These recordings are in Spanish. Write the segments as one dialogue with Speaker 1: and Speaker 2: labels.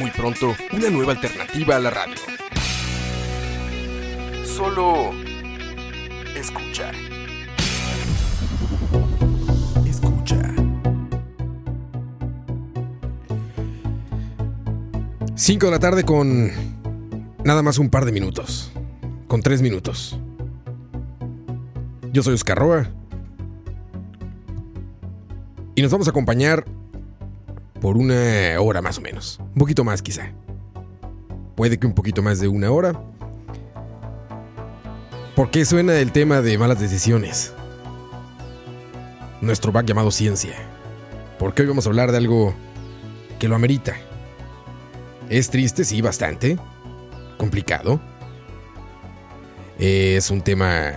Speaker 1: Muy pronto, una nueva alternativa a la radio. Solo escucha. Escucha. 5 de la tarde con nada más un par de minutos. Con tres minutos. Yo soy Oscar Roa. Y nos vamos a acompañar por una hora más o menos. Un poquito más quizá. Puede que un poquito más de una hora. Porque suena el tema de malas decisiones. Nuestro back llamado ciencia. Porque hoy vamos a hablar de algo que lo amerita. Es triste, sí, bastante. Complicado. Es un tema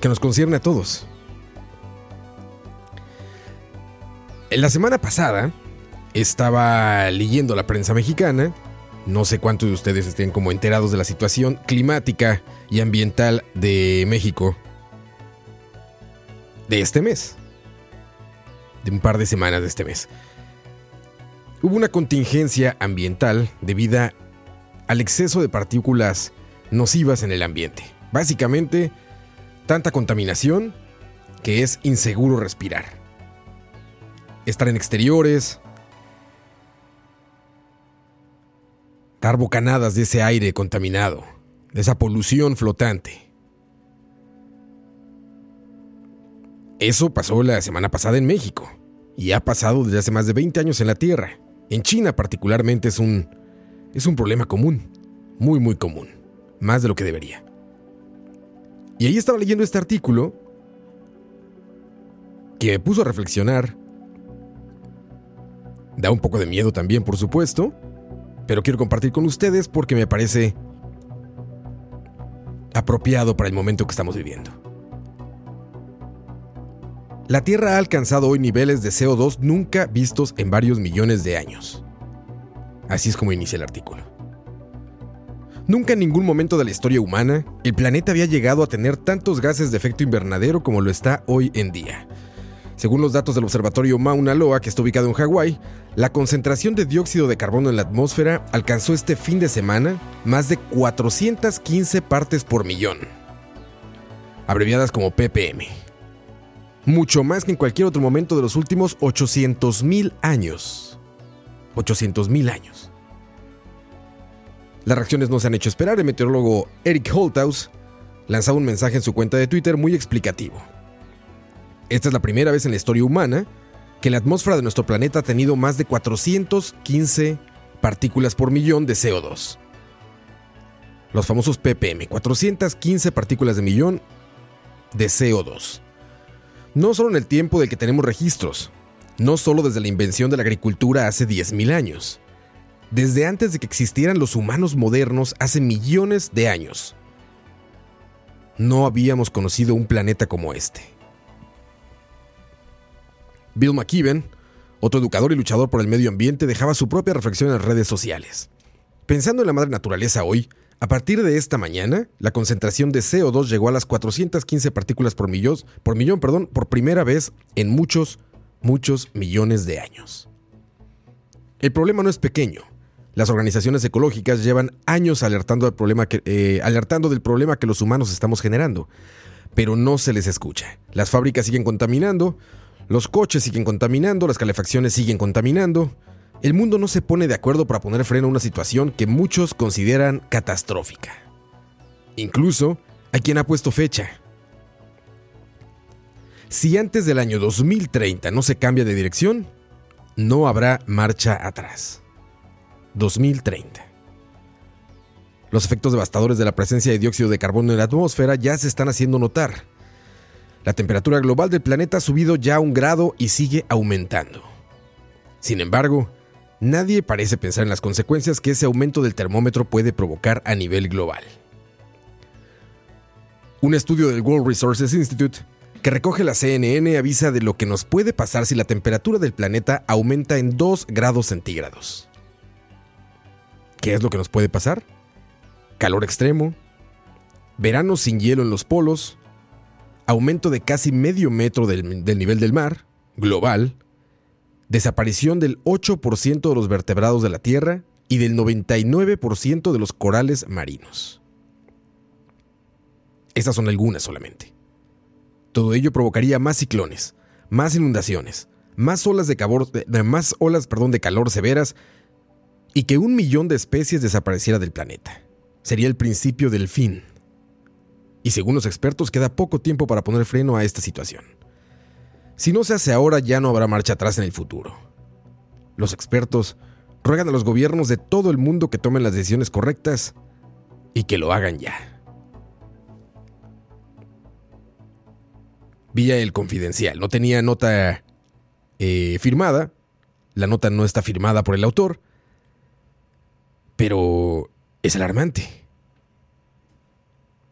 Speaker 1: que nos concierne a todos. En la semana pasada estaba leyendo la prensa mexicana. No sé cuántos de ustedes estén como enterados de la situación climática y ambiental de México de este mes. De un par de semanas de este mes. Hubo una contingencia ambiental debido al exceso de partículas nocivas en el ambiente. Básicamente, tanta contaminación que es inseguro respirar. Estar en exteriores, dar bocanadas de ese aire contaminado, de esa polución flotante. Eso pasó la semana pasada en México y ha pasado desde hace más de 20 años en la Tierra. En China particularmente es un es un problema común, muy muy común, más de lo que debería. Y ahí estaba leyendo este artículo que me puso a reflexionar. Da un poco de miedo también, por supuesto, pero quiero compartir con ustedes porque me parece apropiado para el momento que estamos viviendo. La Tierra ha alcanzado hoy niveles de CO2 nunca vistos en varios millones de años. Así es como inicia el artículo. Nunca en ningún momento de la historia humana el planeta había llegado a tener tantos gases de efecto invernadero como lo está hoy en día. Según los datos del observatorio Mauna Loa, que está ubicado en Hawái, la concentración de dióxido de carbono en la atmósfera alcanzó este fin de semana más de 415 partes por millón, abreviadas como ppm. Mucho más que en cualquier otro momento de los últimos 800.000 años. 800.000 años. Las reacciones no se han hecho esperar. El meteorólogo Eric Holthaus lanzaba un mensaje en su cuenta de Twitter muy explicativo. Esta es la primera vez en la historia humana que la atmósfera de nuestro planeta ha tenido más de 415 partículas por millón de CO2. Los famosos ppm, 415 partículas de millón de CO2. No solo en el tiempo del que tenemos registros, no solo desde la invención de la agricultura hace 10.000 años, desde antes de que existieran los humanos modernos hace millones de años. No habíamos conocido un planeta como este. Bill McKibben, otro educador y luchador por el medio ambiente, dejaba su propia reflexión en redes sociales. Pensando en la madre naturaleza hoy, a partir de esta mañana, la concentración de CO2 llegó a las 415 partículas por millón, por millón, perdón, por primera vez en muchos, muchos millones de años. El problema no es pequeño. Las organizaciones ecológicas llevan años alertando, problema que, eh, alertando del problema que los humanos estamos generando, pero no se les escucha. Las fábricas siguen contaminando, los coches siguen contaminando, las calefacciones siguen contaminando. El mundo no se pone de acuerdo para poner freno a una situación que muchos consideran catastrófica. Incluso hay quien ha puesto fecha. Si antes del año 2030 no se cambia de dirección, no habrá marcha atrás. 2030. Los efectos devastadores de la presencia de dióxido de carbono en la atmósfera ya se están haciendo notar. La temperatura global del planeta ha subido ya un grado y sigue aumentando. Sin embargo, nadie parece pensar en las consecuencias que ese aumento del termómetro puede provocar a nivel global. Un estudio del World Resources Institute que recoge la CNN avisa de lo que nos puede pasar si la temperatura del planeta aumenta en 2 grados centígrados. ¿Qué es lo que nos puede pasar? Calor extremo, verano sin hielo en los polos, aumento de casi medio metro del, nivel del mar, global, desaparición del 8% de los vertebrados de la Tierra y del 99% de los corales marinos. Estas son algunas solamente. Todo ello provocaría más ciclones, más inundaciones, más olas de, calor, más olas, perdón, de calor severas y que un millón de especies desapareciera del planeta. Sería el principio del fin. Y según los expertos, queda poco tiempo para poner freno a esta situación. Si no se hace ahora, ya no habrá marcha atrás en el futuro. Los expertos ruegan a los gobiernos de todo el mundo que tomen las decisiones correctas y que lo hagan ya. Vía el confidencial. No tenía nota eh, firmada. La nota no está firmada por el autor. Pero es alarmante.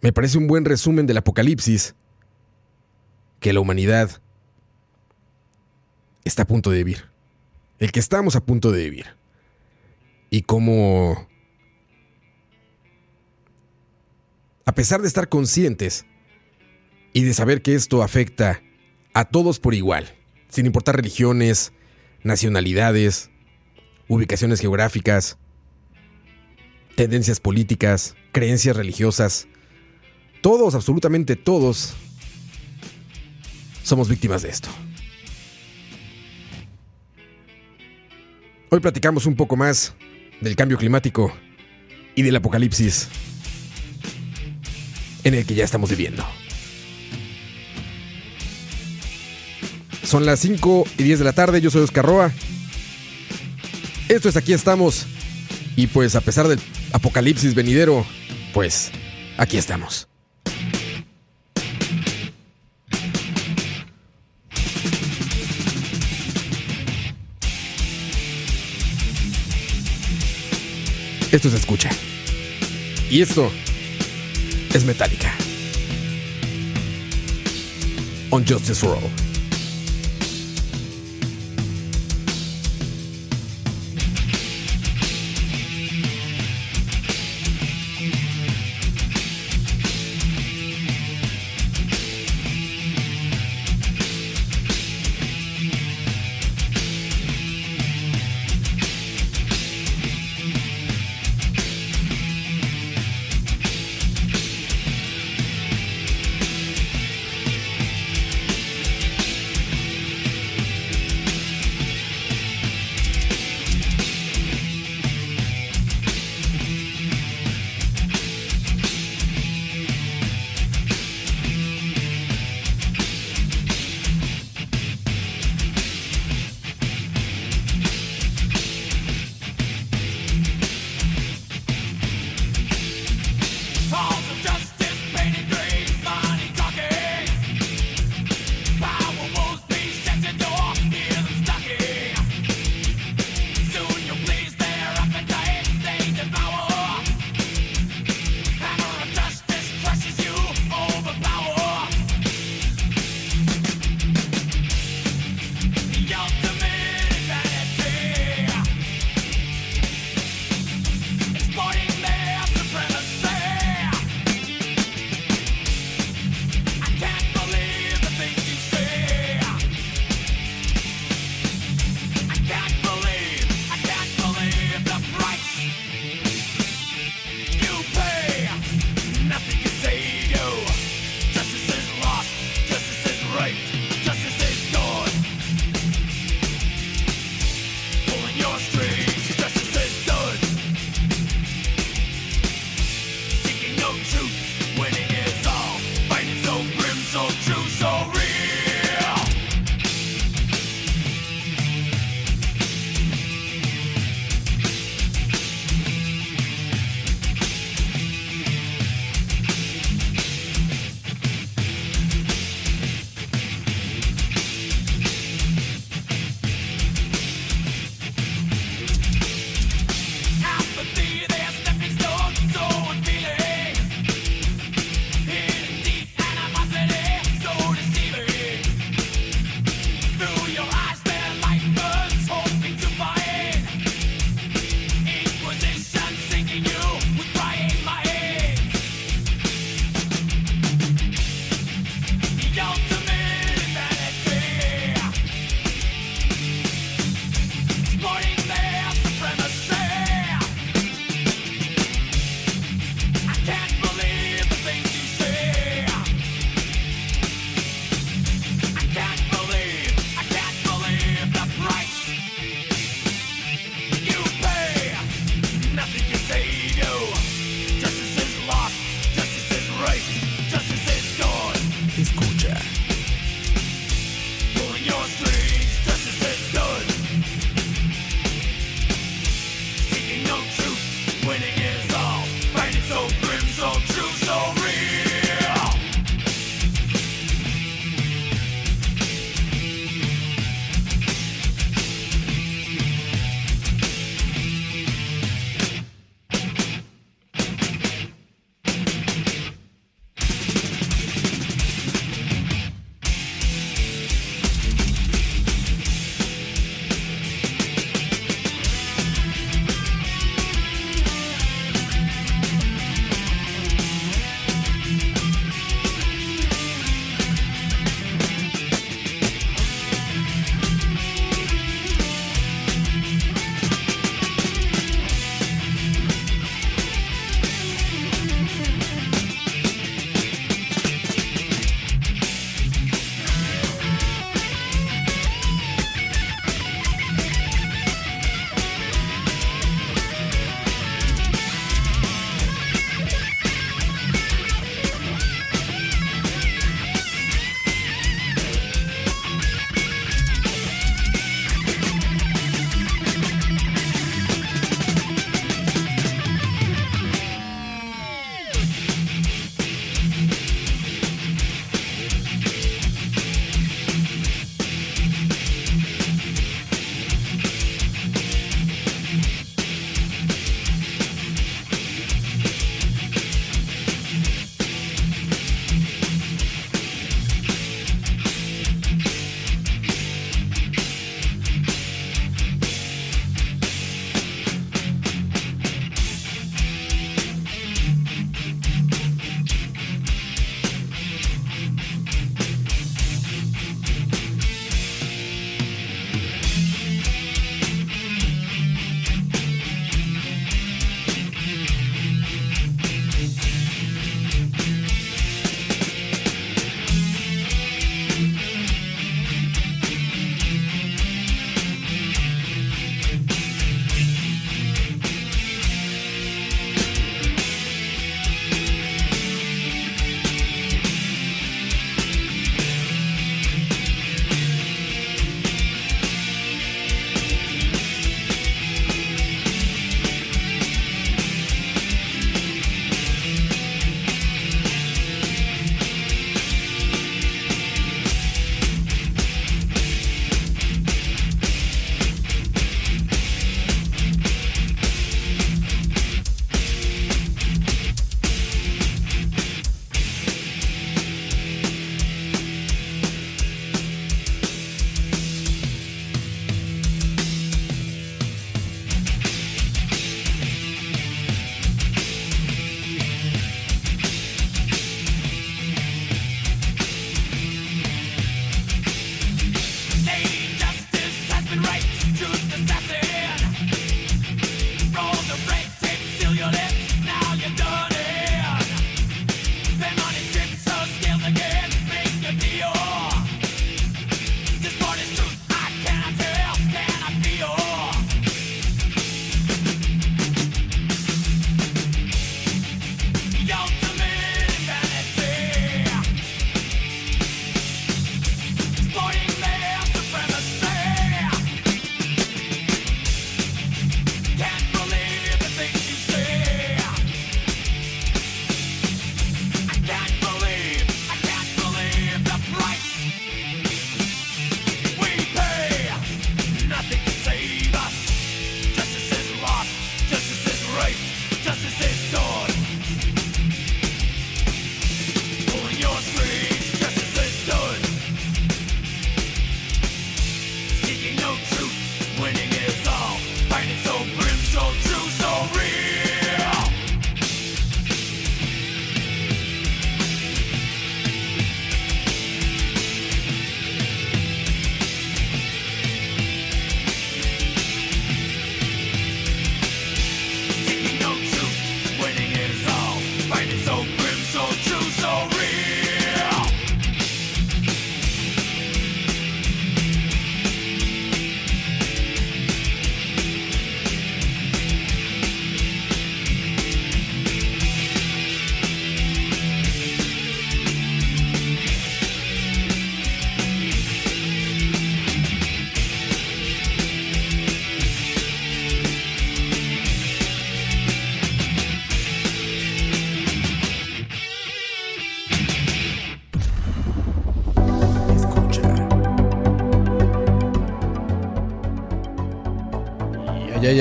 Speaker 1: Me parece un buen resumen del apocalipsis que la humanidad está a punto de vivir. El que estamos a punto de vivir. Y cómo, a pesar de estar conscientes y de saber que esto afecta a todos por igual, sin importar religiones, nacionalidades, ubicaciones geográficas, tendencias políticas, creencias religiosas, todos, absolutamente todos, somos víctimas de esto. Hoy platicamos un poco más del cambio climático y del apocalipsis en el que ya estamos viviendo. Son las 5 y 10 de la tarde, yo soy Oscar Roa. Esto es Aquí estamos. Y pues a pesar del apocalipsis venidero, pues aquí estamos. Esto se escucha. Y esto es Metallica. On Justice for All.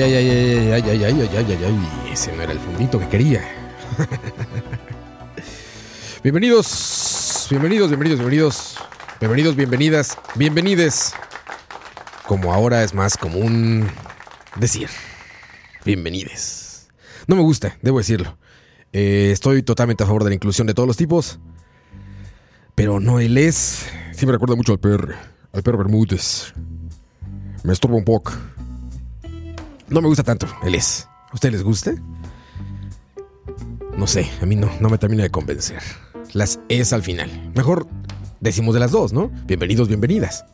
Speaker 1: Ay, ay, ay, ay, ay, ay, ay, ay, ay, ay, ay. Ese no era el fundito que quería. bienvenidos, bienvenidos, bienvenidos, bienvenidos. Bienvenidos, bienvenidas, bienvenides. Como ahora es más común decir. Bienvenides. No me gusta, debo decirlo. Eh, estoy totalmente a favor de la inclusión de todos los tipos. Pero no él es. Sí me recuerda mucho al perro. Al perro Bermúdez. Me estorba un poco. No me gusta tanto, él es. ¿A ustedes les gusta? No sé, a mí no, no me termina de convencer. Las es al final. Mejor decimos de las dos, ¿no? Bienvenidos, bienvenidas.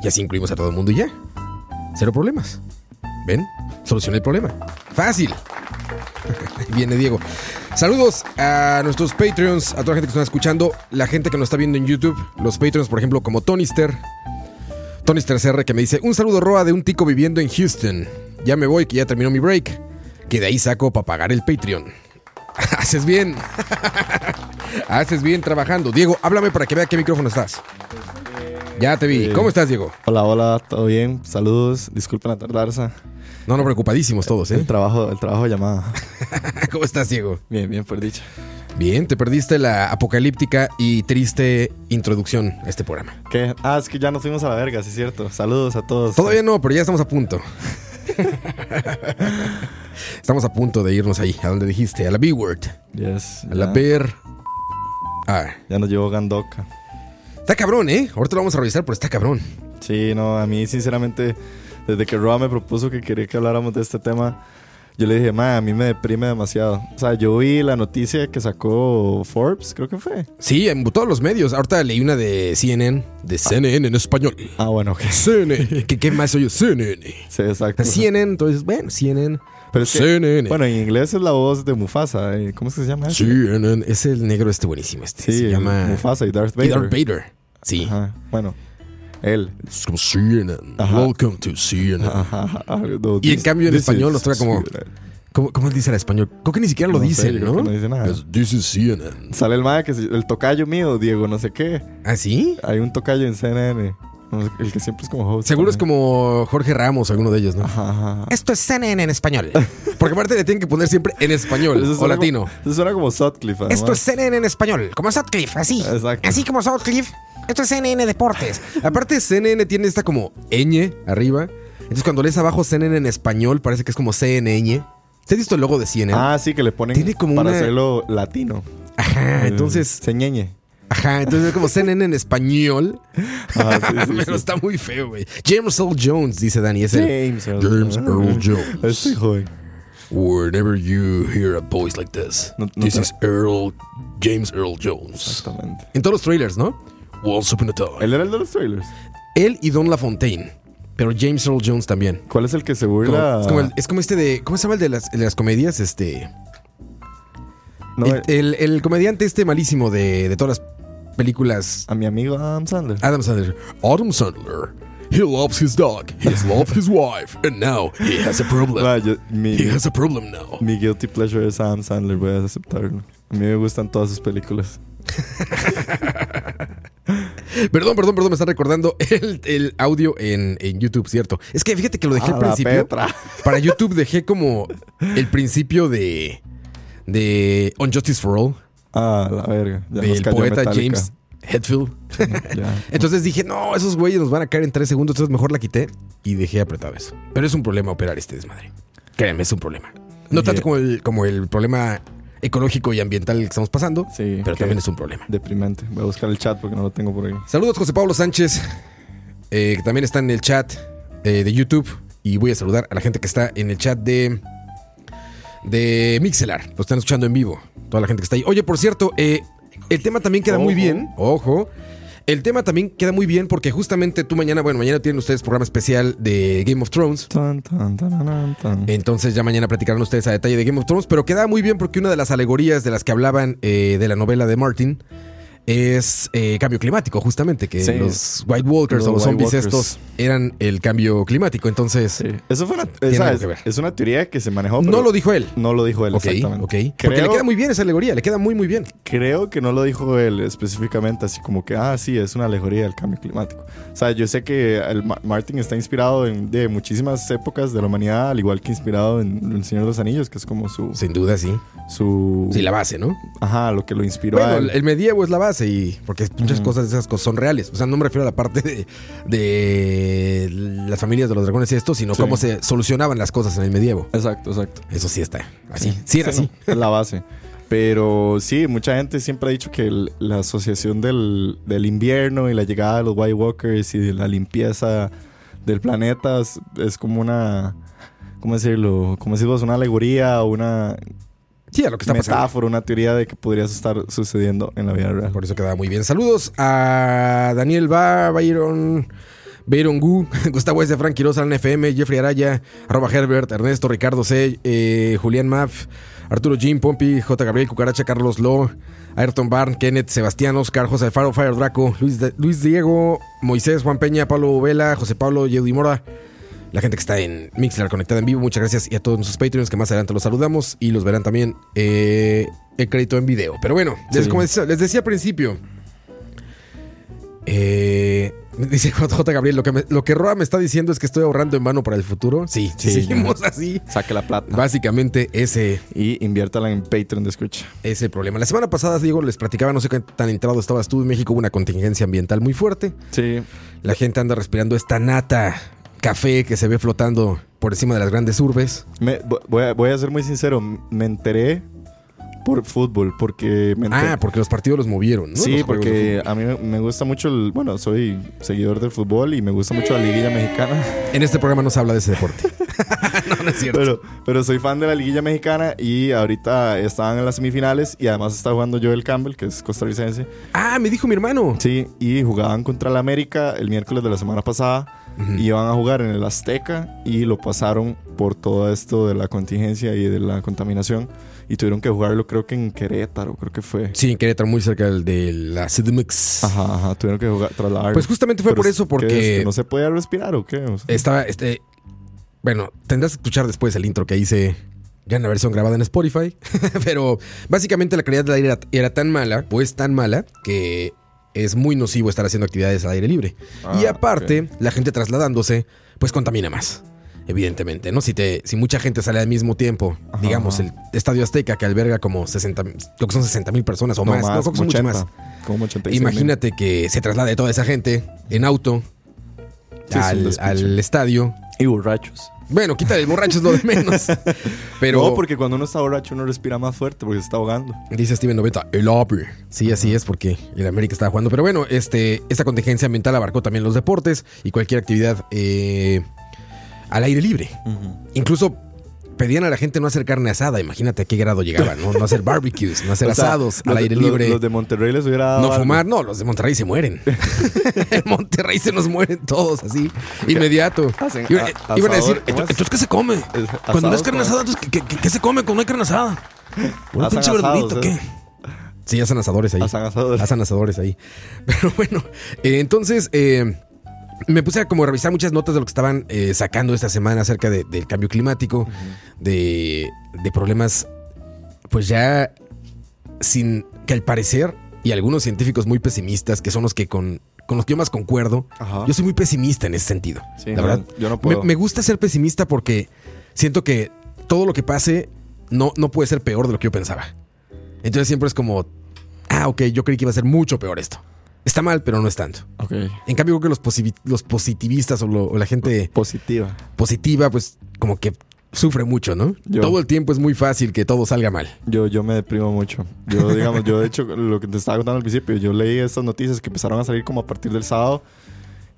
Speaker 1: Y así incluimos a todo el mundo y ya. Cero problemas. ¿Ven? Solucioné el problema. Fácil. Viene Diego. Saludos a nuestros Patreons, a toda la gente que está escuchando, la gente que nos está viendo en YouTube, los Patreons, por ejemplo, como Tonister, Tonister CR, que me dice: Un saludo, Roa, de un tico viviendo en Houston. Ya me voy, que ya terminó mi break. Que de ahí saco para pagar el Patreon. Haces bien. Haces bien trabajando. Diego, háblame para que vea qué micrófono estás. Ya te vi. ¿Cómo estás, Diego?
Speaker 2: Hola, hola, todo bien. Saludos. Disculpen la tardanza.
Speaker 1: No, no, preocupadísimos todos, ¿eh?
Speaker 2: El trabajo, el trabajo de llamada.
Speaker 1: ¿Cómo estás, Diego?
Speaker 2: Bien, bien, por dicha.
Speaker 1: Bien, te perdiste la apocalíptica y triste introducción a este programa.
Speaker 2: ¿Qué? Ah, es que ya nos fuimos a la verga, sí es cierto. Saludos a todos.
Speaker 1: Todavía no, pero ya estamos a punto. estamos a punto de irnos ahí, a donde dijiste, a la B-Word.
Speaker 2: Yes,
Speaker 1: A la ver. Ah,
Speaker 2: ya nos llevó Gandoka.
Speaker 1: está cabrón, ¿eh? Ahorita lo vamos a revisar, pero está cabrón.
Speaker 2: Sí, no, a mí sinceramente, desde que Roa me propuso que quería que habláramos de este tema, yo le dije, ma, a mí me deprime demasiado. O sea, yo vi la noticia que sacó Forbes, creo que fue.
Speaker 1: Sí, en todos los medios. Ahorita leí una de CNN, de CNN en español.
Speaker 2: Ah, bueno, ok.
Speaker 1: CNN. ¿Qué, qué más oye? CNN.
Speaker 2: Sí, exacto.
Speaker 1: CNN, entonces, bueno, CNN.
Speaker 2: Pero es que,
Speaker 1: CNN.
Speaker 2: bueno, en inglés es la voz de Mufasa. ¿eh? ¿Cómo es que se llama? eso?
Speaker 1: CNN. Es el negro este buenísimo. Este
Speaker 2: Sí,
Speaker 1: se llama.
Speaker 2: Mufasa y Darth
Speaker 1: y
Speaker 2: Vader.
Speaker 1: Darth Vader. Sí.
Speaker 2: Ajá, Bueno, él.
Speaker 1: Es como CNN.
Speaker 2: Ajá.
Speaker 1: Welcome to CNN.
Speaker 2: Ajá. No,
Speaker 1: Y en
Speaker 2: this-
Speaker 1: cambio en español nos toca como-. ¿Cómo, cómo dice el español? Creo que ni siquiera lo
Speaker 2: No sé,
Speaker 1: dicen,
Speaker 2: creo
Speaker 1: ¿no?
Speaker 2: que no dice nada.
Speaker 1: This is CNN.
Speaker 2: Sale el mae que es el tocayo mío, Diego, no sé qué.
Speaker 1: ¿Ah, sí?
Speaker 2: Hay un tocayo en CNN. El que siempre es como host.
Speaker 1: Seguro es como Jorge Ramos alguno de ellos, ¿no?
Speaker 2: Ajá, ajá.
Speaker 1: Esto es CNN en español. Porque aparte le tienen que poner siempre en español o latino.
Speaker 2: Como, eso suena como Sutcliffe.
Speaker 1: Esto es CNN en español, como Sutcliffe, así.
Speaker 2: Exacto.
Speaker 1: Así como Sutcliffe. Esto es CNN Deportes. Aparte, CNN tiene esta como ñ arriba. Entonces, cuando lees abajo CNN en español, parece que es como CNN. ¿Te has visto el logo de CNN?
Speaker 2: Ah, sí, que le ponen
Speaker 1: Tiene como
Speaker 2: para
Speaker 1: una-
Speaker 2: hacerlo latino.
Speaker 1: Ajá, entonces.
Speaker 2: Señeñe.
Speaker 1: Ajá, entonces es como CNN en español.
Speaker 2: Ah, sí, sí,
Speaker 1: Pero
Speaker 2: sí.
Speaker 1: está muy feo, güey. James Earl Jones, dice Dani. Es el
Speaker 2: James Earl
Speaker 1: James
Speaker 2: Jones.
Speaker 1: Earl Jones.
Speaker 2: Este joven.
Speaker 1: Whenever you hear a voice like this,
Speaker 2: No- no
Speaker 1: this
Speaker 2: te-
Speaker 1: is Earl, James Earl Jones.
Speaker 2: Exactamente.
Speaker 1: En todos los trailers, ¿no? Once upon a time.
Speaker 2: Él era el de los trailers.
Speaker 1: Él y Don LaFontaine. Pero James Earl Jones también.
Speaker 2: ¿Cuál es el que se
Speaker 1: Como-
Speaker 2: burla?
Speaker 1: es, como el- es como este de. ¿Cómo se llama el de las, de las comedias? Este.
Speaker 2: No,
Speaker 1: el, el- el comediante este malísimo de, de todas las películas.
Speaker 2: a mi amigo Adam Sandler.
Speaker 1: Adam Sandler. Adam Sandler. He loves his dog. He loves his wife. And now he has a problem.
Speaker 2: Ah, yo- mi,
Speaker 1: He has a problem now.
Speaker 2: mi guilty pleasure es Adam Sandler, voy a aceptarlo. A mí me gustan todas sus películas.
Speaker 1: Perdón, perdón, perdón, me están recordando el, el audio en, en YouTube, ¿cierto? Es que fíjate que lo dejé al principio.
Speaker 2: Petra.
Speaker 1: Para YouTube dejé como el principio de. de On Justice for All.
Speaker 2: Ah, la verga. Ya
Speaker 1: del poeta
Speaker 2: Metallica.
Speaker 1: James Hetfield. Entonces dije, no, esos güeyes nos van a caer en tres segundos, entonces mejor la quité y dejé apretado eso. Pero es un problema operar este desmadre. Créanme, es un problema. No tanto como el, como el problema ecológico y ambiental que estamos pasando,
Speaker 2: Sí,
Speaker 1: pero también es un problema.
Speaker 2: Deprimente. Voy a buscar el chat porque no lo tengo por ahí.
Speaker 1: Saludos José Pablo Sánchez, eh, que también está en el chat eh, de YouTube. Y voy a saludar a la gente que está en el chat de, de Mixelar. Lo están escuchando en vivo. Toda la gente que está ahí. Oye, por cierto, eh, el tema también queda muy bien. Ojo. El tema también queda muy bien porque justamente tú mañana, bueno, mañana tienen ustedes programa especial de Game of Thrones.
Speaker 2: Tan, tan, tan, tan.
Speaker 1: Entonces ya mañana platicarán ustedes a detalle de Game of Thrones, pero queda muy bien porque una de las alegorías de las que hablaban eh, de la novela de Martin es eh, cambio climático, justamente, que
Speaker 2: Sí.
Speaker 1: los White Walkers
Speaker 2: Los
Speaker 1: o los zombies
Speaker 2: Walkers.
Speaker 1: estos eran el cambio climático. Entonces,
Speaker 2: Eso fue una, esa es, una teoría que se manejó.
Speaker 1: no lo dijo él.
Speaker 2: No lo dijo él,
Speaker 1: Ok,
Speaker 2: exactamente.
Speaker 1: ok. Porque le queda muy bien esa alegoría, le queda muy, muy bien.
Speaker 2: Creo que no lo dijo él específicamente, así como que, ah, sí, es una alegoría del cambio climático. O sea, yo sé que el Ma- Martin está inspirado en, de muchísimas épocas de la humanidad, al igual que inspirado en El Señor de los Anillos, que es como su.
Speaker 1: Sin duda, sí.
Speaker 2: su
Speaker 1: Sí, la base, ¿no?
Speaker 2: Ajá, lo que lo inspiró a
Speaker 1: Bueno,
Speaker 2: él.
Speaker 1: el, el medievo es la base y porque muchas cosas de esas cosas son reales. O sea, no me refiero a la parte de, de las familias de los dragones y esto, sino
Speaker 2: Sí.
Speaker 1: cómo se solucionaban las cosas en el medievo.
Speaker 2: Exacto, exacto.
Speaker 1: Eso sí está así. Sí, era así.
Speaker 2: es la base. Pero sí, mucha gente siempre ha dicho que el- la asociación del, del invierno y la llegada de los White Walkers y de la limpieza del planeta es, es como una. ¿Cómo decirlo? Como decimos, una alegoría o una
Speaker 1: Sí, a lo que está pasando.
Speaker 2: metáfora, una teoría de que podría estar sucediendo en la vida real.
Speaker 1: Por eso quedaba muy bien. Saludos a Daniel Ba, Byron, Byron Gu, Gustavo S. Frank Quiroz, Alan FM, Jeffrey Araya, arroba Herbert, Ernesto, Ricardo C, eh, Julián Maff, Arturo Jim, Pompi, J. Gabriel, Cucaracha, Carlos Lo, Ayrton Barn, Kenneth, Sebastián, Oscar, José Alfaro, Fire Draco, Luis, De- Luis Diego, Moisés, Juan Peña, Pablo Vela, José Pablo, Yeudi Mora. La gente que está en Mixler conectada en vivo, muchas gracias. Y a todos nuestros Patreons que más adelante los saludamos y los verán también eh, el crédito en video. Pero bueno, les,
Speaker 2: Sí.
Speaker 1: como decía- les decía al principio, eh, dice JJ Gabriel, lo que, me- lo que Roa me está diciendo es que estoy ahorrando en vano para el futuro. Sí, si
Speaker 2: Sí,
Speaker 1: seguimos así.
Speaker 2: Saque la plata.
Speaker 1: Básicamente ese
Speaker 2: Y inviértala en Patreon de escucha.
Speaker 1: es el problema. La semana pasada, Diego, les platicaba, no sé qué tan entrado estabas tú. En México hubo una contingencia ambiental muy fuerte.
Speaker 2: Sí.
Speaker 1: La gente anda respirando esta nata café que se ve flotando por encima de las grandes urbes.
Speaker 2: Me- voy, a, voy a ser muy sincero. Me enteré por fútbol, porque me enteré.
Speaker 1: Ah, porque los partidos los movieron, ¿no?
Speaker 2: Sí, porque a mí me- gusta mucho el. Bueno, soy seguidor del fútbol y me gusta mucho la liguilla mexicana.
Speaker 1: En este programa no se habla de ese deporte. no, no es cierto.
Speaker 2: Pero, pero soy fan de la liguilla mexicana y ahorita estaban en las semifinales y además está jugando Joel Campbell, que es costarricense.
Speaker 1: ah, me dijo mi hermano.
Speaker 2: Sí, y jugaban contra la América el miércoles de la semana pasada. Iban a jugar en el Azteca y lo pasaron por todo esto de la contingencia y de la contaminación. Y tuvieron que jugarlo, creo que en Querétaro, creo que fue.
Speaker 1: Sí, en Querétaro, muy cerca del- de la CDMX.
Speaker 2: Ajá, ajá, tuvieron que jugar, trasladarlo.
Speaker 1: Pues justamente fue
Speaker 2: Pero
Speaker 1: por
Speaker 2: es-
Speaker 1: eso,
Speaker 2: ¿qué es?
Speaker 1: porque
Speaker 2: ¿Que no se podía respirar o qué? O sea,
Speaker 1: estaba, este, bueno, tendrás que escuchar después el intro que hice ya en la versión grabada en Spotify, pero básicamente la calidad del aire era, era tan mala, pues tan mala, que es muy nocivo estar haciendo actividades al aire libre. y
Speaker 2: Ah,
Speaker 1: aparte, la gente trasladándose, pues contamina más. Evidentemente, ¿no? Si, te, si mucha gente sale al mismo tiempo,
Speaker 2: Ajá,
Speaker 1: digamos,
Speaker 2: ajá.
Speaker 1: el Estadio Azteca que alberga como 60, creo que son 60 mil personas o
Speaker 2: no
Speaker 1: más, no, creo que
Speaker 2: como
Speaker 1: son mucho
Speaker 2: 80,
Speaker 1: más.
Speaker 2: Como 85 mil.
Speaker 1: Imagínate que se traslade toda esa gente en auto
Speaker 2: Sí,
Speaker 1: al, al estadio.
Speaker 2: Y borrachos.
Speaker 1: Bueno, quita el borracho es lo de menos. Pero
Speaker 2: No, porque cuando uno está borracho uno respira más fuerte porque se está ahogando.
Speaker 1: dice Steven 90, el upper. Sí, así es porque el América estaba jugando. Pero bueno, este, esta contingencia ambiental abarcó también los deportes y cualquier actividad eh, al aire libre. Incluso pedían a la gente no hacer carne asada. Imagínate a qué grado llegaba, ¿no? No hacer barbecues, no hacer
Speaker 2: O sea,
Speaker 1: asados al
Speaker 2: los-
Speaker 1: aire
Speaker 2: los-
Speaker 1: libre.
Speaker 2: Los, de Monterrey les hubiera dado
Speaker 1: No
Speaker 2: algo.
Speaker 1: fumar, no, los de Monterrey se mueren. en Monterrey se nos mueren todos así, inmediato.
Speaker 2: Hacen
Speaker 1: Iba-
Speaker 2: a-
Speaker 1: iban a decir, entonces, ¿qué se come? Cuando no es carne asada, entonces, ¿qué, qué- qué se come cuando no hay carne asada? ¿Una
Speaker 2: Hacen
Speaker 1: pinche
Speaker 2: asados,
Speaker 1: verdurita o
Speaker 2: ¿eh?
Speaker 1: qué? Sí, hacen asadores ahí.
Speaker 2: Hacen asadores.
Speaker 1: Hacen asadores ahí. Pero bueno, eh, entonces eh, me puse a como revisar muchas notas de lo que estaban eh, sacando esta semana acerca de- del cambio climático, de, de problemas, pues ya sin que al parecer, y algunos científicos muy pesimistas, que son los que con, con los que yo más concuerdo,
Speaker 2: Ajá.
Speaker 1: yo soy muy pesimista en ese sentido.
Speaker 2: Sí,
Speaker 1: la
Speaker 2: no,
Speaker 1: verdad.
Speaker 2: yo no
Speaker 1: Me,
Speaker 2: puedo.
Speaker 1: me gusta ser pesimista porque siento que todo lo que pase no, no puede ser peor de lo que yo pensaba. Entonces siempre es como, ah, ok, yo creí que iba a ser mucho peor esto. Está mal, pero no es tanto. En cambio, creo que los, los positivistas o, lo- o la gente
Speaker 2: Positiva.
Speaker 1: positiva, pues como que sufre mucho, ¿no?
Speaker 2: Yo.
Speaker 1: Todo el tiempo es muy fácil que todo salga mal.
Speaker 2: Yo, yo me deprimo mucho. Yo, digamos, yo de hecho, lo que te estaba contando al principio, yo leí estas noticias que empezaron a salir como a partir del sábado.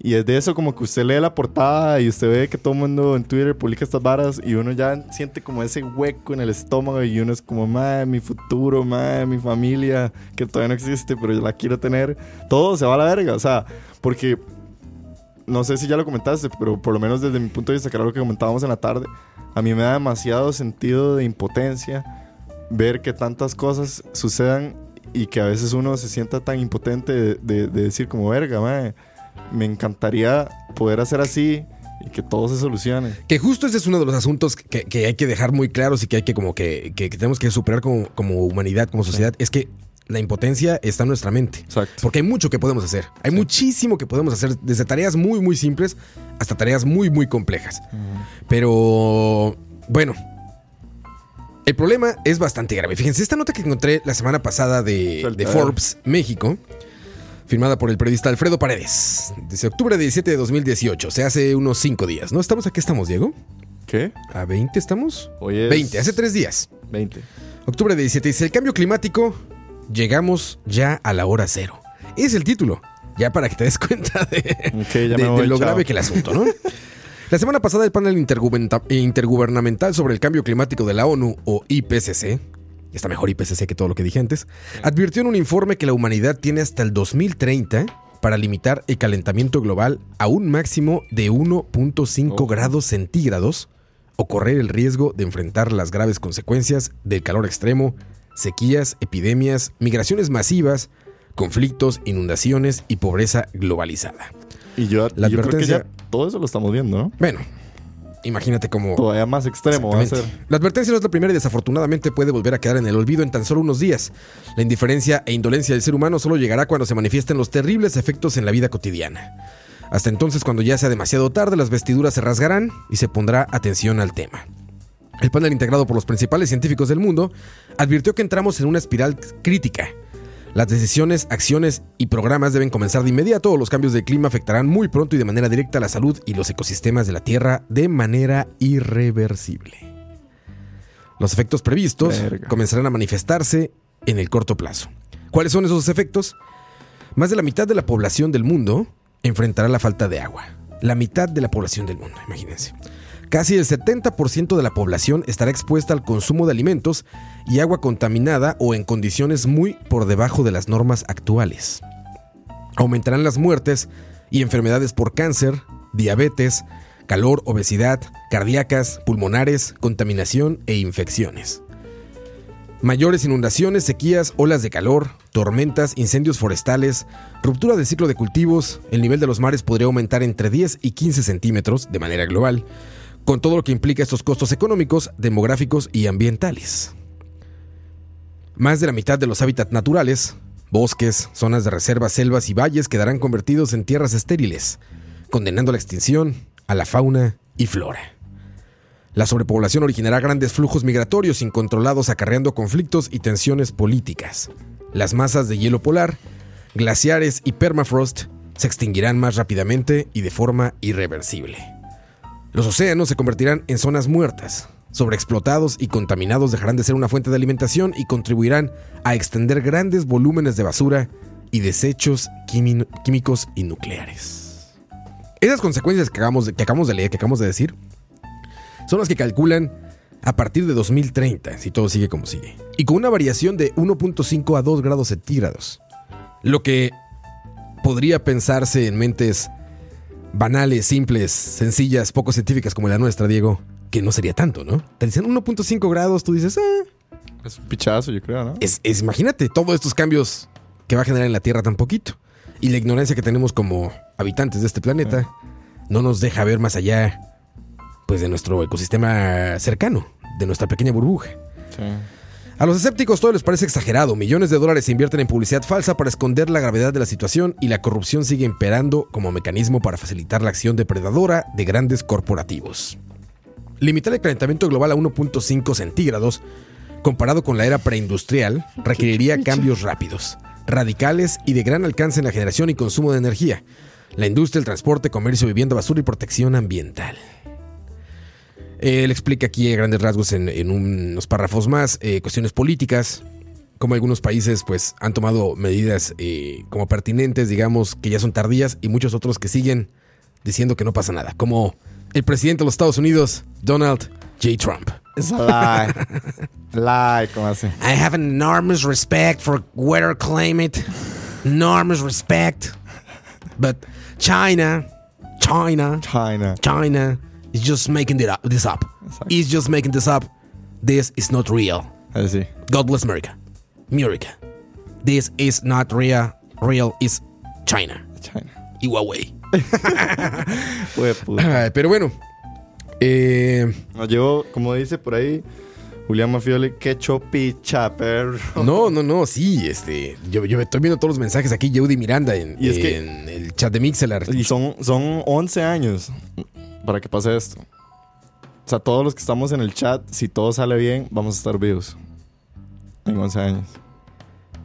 Speaker 2: Y es de eso como que usted lee la portada y usted ve que todo el mundo en Twitter publica estas varas y uno ya siente como ese hueco en el estómago y uno es como, madre, mi futuro, madre, mi familia, que todavía no existe, pero yo la quiero tener. Todo se va a la verga, o sea, porque no sé si ya lo comentaste, pero por lo menos desde mi punto de vista, que era lo que comentábamos en la tarde, a mí me da demasiado sentido de impotencia ver que tantas cosas sucedan y que a veces uno se sienta tan impotente de, de- de decir como verga, mae, me encantaría poder hacer así y que todo se solucione.
Speaker 1: Que justo ese es uno de los asuntos que, que hay que dejar muy claros y que hay que como que, que- que tenemos que superar como, como humanidad, como sociedad, es que la impotencia está en nuestra mente.
Speaker 2: Exacto.
Speaker 1: Porque hay mucho que podemos hacer. Hay muchísimo que podemos hacer, desde tareas muy, muy simples hasta tareas muy, muy complejas. Pero, bueno, el problema es bastante grave. Fíjense, esta nota que encontré la semana pasada de, de. Forbes México, firmada por el periodista Alfredo Paredes, dice octubre 17 de 2018, se hace unos 5 días. ¿No estamos aquí? ¿Estamos, Diego?
Speaker 2: ¿Qué?
Speaker 1: ¿A 20 estamos?
Speaker 2: Hoy es
Speaker 1: 20, hace 3 días.
Speaker 2: 20.
Speaker 1: Octubre de 17 dice, el cambio climático, llegamos ya a la hora cero. Es el título, ya para que te des cuenta de, lo
Speaker 2: chao.
Speaker 1: grave que el asunto, ¿no? La semana pasada el panel intergubernamental sobre el cambio climático de la ONU o IPCC, está mejor IPCC que todo lo que dije antes, advirtió en un informe que la humanidad tiene hasta el 2030 para limitar el calentamiento global a un máximo de 1.5
Speaker 2: Oh.
Speaker 1: grados centígrados o correr el riesgo de enfrentar las graves consecuencias del calor extremo, sequías, epidemias, migraciones masivas, conflictos, inundaciones y pobreza globalizada.
Speaker 2: Y yo,
Speaker 1: La
Speaker 2: yo creo que
Speaker 1: advertencia-
Speaker 2: ya todo eso lo estamos viendo, ¿no?
Speaker 1: Bueno, imagínate cómo...
Speaker 2: Todavía más extremo va a ser.
Speaker 1: La advertencia no es la primera y desafortunadamente puede volver a quedar en el olvido en tan solo unos días. La indiferencia e indolencia del ser humano solo llegará cuando se manifiesten los terribles efectos en la vida cotidiana. Hasta entonces, cuando ya sea demasiado tarde, las vestiduras se rasgarán y se pondrá atención al tema. El panel integrado por los principales científicos del mundo advirtió que entramos en una espiral crítica. Las decisiones, acciones y programas deben comenzar de inmediato o los cambios de clima afectarán muy pronto y de manera directa a la salud y los ecosistemas de la Tierra de manera irreversible. Los efectos previstos
Speaker 2: Verga.
Speaker 1: comenzarán a manifestarse en el corto plazo. ¿Cuáles son esos efectos? Más de la mitad de la población del mundo enfrentará la falta de agua. La mitad de la población del mundo, imagínense. Casi el 70% de la población estará expuesta al consumo de alimentos y agua contaminada o en condiciones muy por debajo de las normas actuales. Aumentarán las muertes y enfermedades por cáncer, diabetes, calor, obesidad, cardíacas, pulmonares, contaminación e infecciones. Mayores inundaciones, sequías, olas de calor, tormentas, incendios forestales, ruptura del ciclo de cultivos, el nivel de los mares podría aumentar entre 10 y 15 centímetros de manera global, con todo lo que implica estos costos económicos, demográficos y ambientales. Más de la mitad de los hábitats naturales, bosques, zonas de reserva, selvas y valles quedarán convertidos en tierras estériles, condenando a la extinción a la fauna y flora. La sobrepoblación originará grandes flujos migratorios incontrolados acarreando conflictos y tensiones políticas. Las masas de hielo polar, glaciares y permafrost se extinguirán más rápidamente y de forma irreversible. Los océanos se convertirán en zonas muertas, sobreexplotados y contaminados dejarán de ser una fuente de alimentación y contribuirán a extender grandes volúmenes de basura y desechos químicos y nucleares. Esas consecuencias que acabamos, de, que acabamos de leer, que acabamos de decir, son las que calculan a partir de 2030, si todo sigue como sigue, y con una variación de 1.5 a 2 grados centígrados. Lo que podría pensarse en mentes banales, simples, sencillas, poco científicas como la nuestra, Diego, que no sería tanto, ¿no? Te dicen 1.5 grados, tú dices, ah,
Speaker 2: Es un pichazo, yo creo, ¿no?
Speaker 1: es, es- imagínate todos estos cambios que va a generar en la Tierra tan poquito. Y la ignorancia que tenemos como habitantes de este planeta no nos deja ver más allá pues de nuestro ecosistema cercano, de nuestra pequeña burbuja.
Speaker 2: Sí.
Speaker 1: A los escépticos todo les parece exagerado. Millones de dólares se invierten en publicidad falsa para esconder la gravedad de la situación y la corrupción sigue imperando como mecanismo para facilitar la acción depredadora de grandes corporativos. Limitar el calentamiento global a 1.5 centígrados, comparado con la era preindustrial, requeriría cambios rápidos, radicales y de gran alcance en la generación y consumo de energía, la industria, el transporte, comercio, vivienda, basura y protección ambiental. Él explica aquí a grandes rasgos en, en unos párrafos más eh, cuestiones políticas, como algunos países pues han tomado medidas eh, como pertinentes, digamos, que ya son tardías, y muchos otros que siguen diciendo que no pasa nada, como el presidente de los Estados Unidos, Donald J. Trump.
Speaker 2: Es a lie. lie, ¿cómo así?
Speaker 1: I have an enormous respect for weather climate, enormous respect, but China, China,
Speaker 2: China.
Speaker 1: China is just making it up, this up.
Speaker 2: Exacto.
Speaker 1: It's just making this up. This is not real.
Speaker 2: Así.
Speaker 1: God bless America. America. This is not real. Real is China.
Speaker 2: China.
Speaker 1: Y Huawei. Pero bueno. eh,
Speaker 2: No, Yo, como dice por ahí, Julián Mafioli, que chopicha, perro.
Speaker 1: no, no, no, sí, este. Yo, yo estoy viendo todos los mensajes aquí, Yeudi Miranda, en,
Speaker 2: Y es que-
Speaker 1: en el chat de Mixelar.
Speaker 2: Y son, son 11 años para que pase esto. O sea, todos los que estamos en el chat, si todo sale bien, vamos a estar vivos. En 11 años.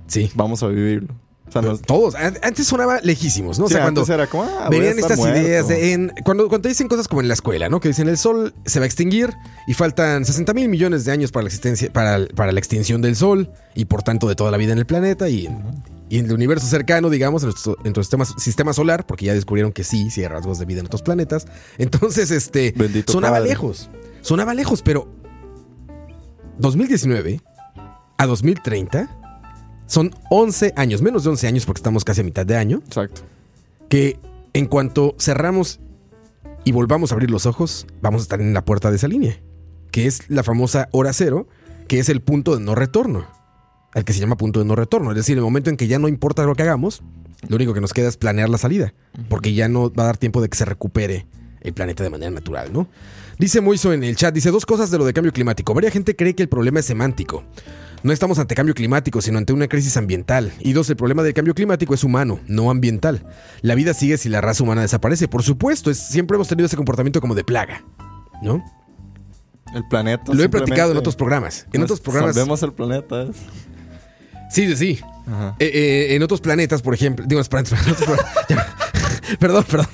Speaker 1: Sí.
Speaker 2: Vamos a vivirlo. O sea, no,
Speaker 1: Todos. An- Antes sonaba lejísimos, ¿no? O sea, cuando.
Speaker 2: antes era como, ah,
Speaker 1: Venían estas
Speaker 2: muerto.
Speaker 1: ideas de en, cuando, cuando te dicen cosas como en la escuela, ¿no? Que dicen el sol se va a extinguir y faltan 60 mil millones de años para la existencia, para, para la extinción del sol y por tanto de toda la vida en el planeta y y en el universo cercano, digamos, en nuestro, en nuestro sistema, sistema solar, porque ya descubrieron que sí, sí hay rasgos de vida en otros planetas. Entonces, este
Speaker 2: Bendito
Speaker 1: sonaba
Speaker 2: padre.
Speaker 1: lejos. Sonaba lejos, pero 2019 a 2030 son 11 años, menos de 11 años porque estamos casi a mitad de año
Speaker 2: Exacto.
Speaker 1: que en cuanto cerramos y volvamos a abrir los ojos, vamos a estar en la puerta de esa línea, que es la famosa hora cero, que es el punto de no retorno, al que se llama punto de no retorno, es decir, el momento en que ya no importa lo que hagamos, lo único que nos queda es planear la salida, porque ya no va a dar tiempo de que se recupere el planeta de manera natural, ¿no? Dice Moiso en el chat, dice dos cosas de lo de cambio climático. Varia gente cree que el problema es semántico. No estamos ante cambio climático, sino ante una crisis ambiental. Y dos, el problema del cambio climático es humano, no ambiental. La vida sigue si la raza humana desaparece. Por supuesto, es- siempre hemos tenido ese comportamiento como de plaga, ¿no?
Speaker 2: El planeta.
Speaker 1: Lo he platicado en otros programas. En otros programas.
Speaker 2: Salvemos el planeta.
Speaker 1: Sí, sí, sí.
Speaker 2: Ajá.
Speaker 1: Eh, eh, en otros planetas, por ejemplo. Digo, en planetas. Perdón, perdón.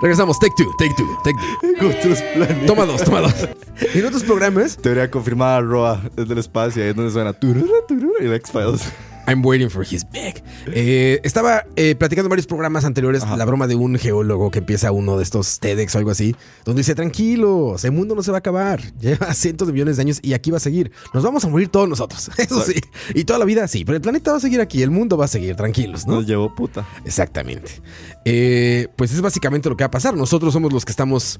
Speaker 1: Regresamos. Take two, take two, take two.
Speaker 2: Otros planetas.
Speaker 1: Toma dos, toma dos. En otros programas,
Speaker 2: Teoría confirmada, Roa. Es del espacio. Ahí es donde suena. y el X-Files.
Speaker 1: I'm waiting for his bag. Eh, estaba eh, platicando en varios programas anteriores
Speaker 2: Ajá.
Speaker 1: la broma de un geólogo que empieza uno de estos TEDx o algo así, donde dice, tranquilos, el mundo no se va a acabar, lleva cientos de millones de años y aquí va a seguir. Nos vamos a morir todos nosotros, eso sí. Y toda la vida sí, pero el planeta va a seguir aquí, el mundo va a seguir, tranquilos, ¿no?
Speaker 2: Nos llevó puta.
Speaker 1: Exactamente. Eh, pues es básicamente lo que va a pasar. Nosotros somos los que estamos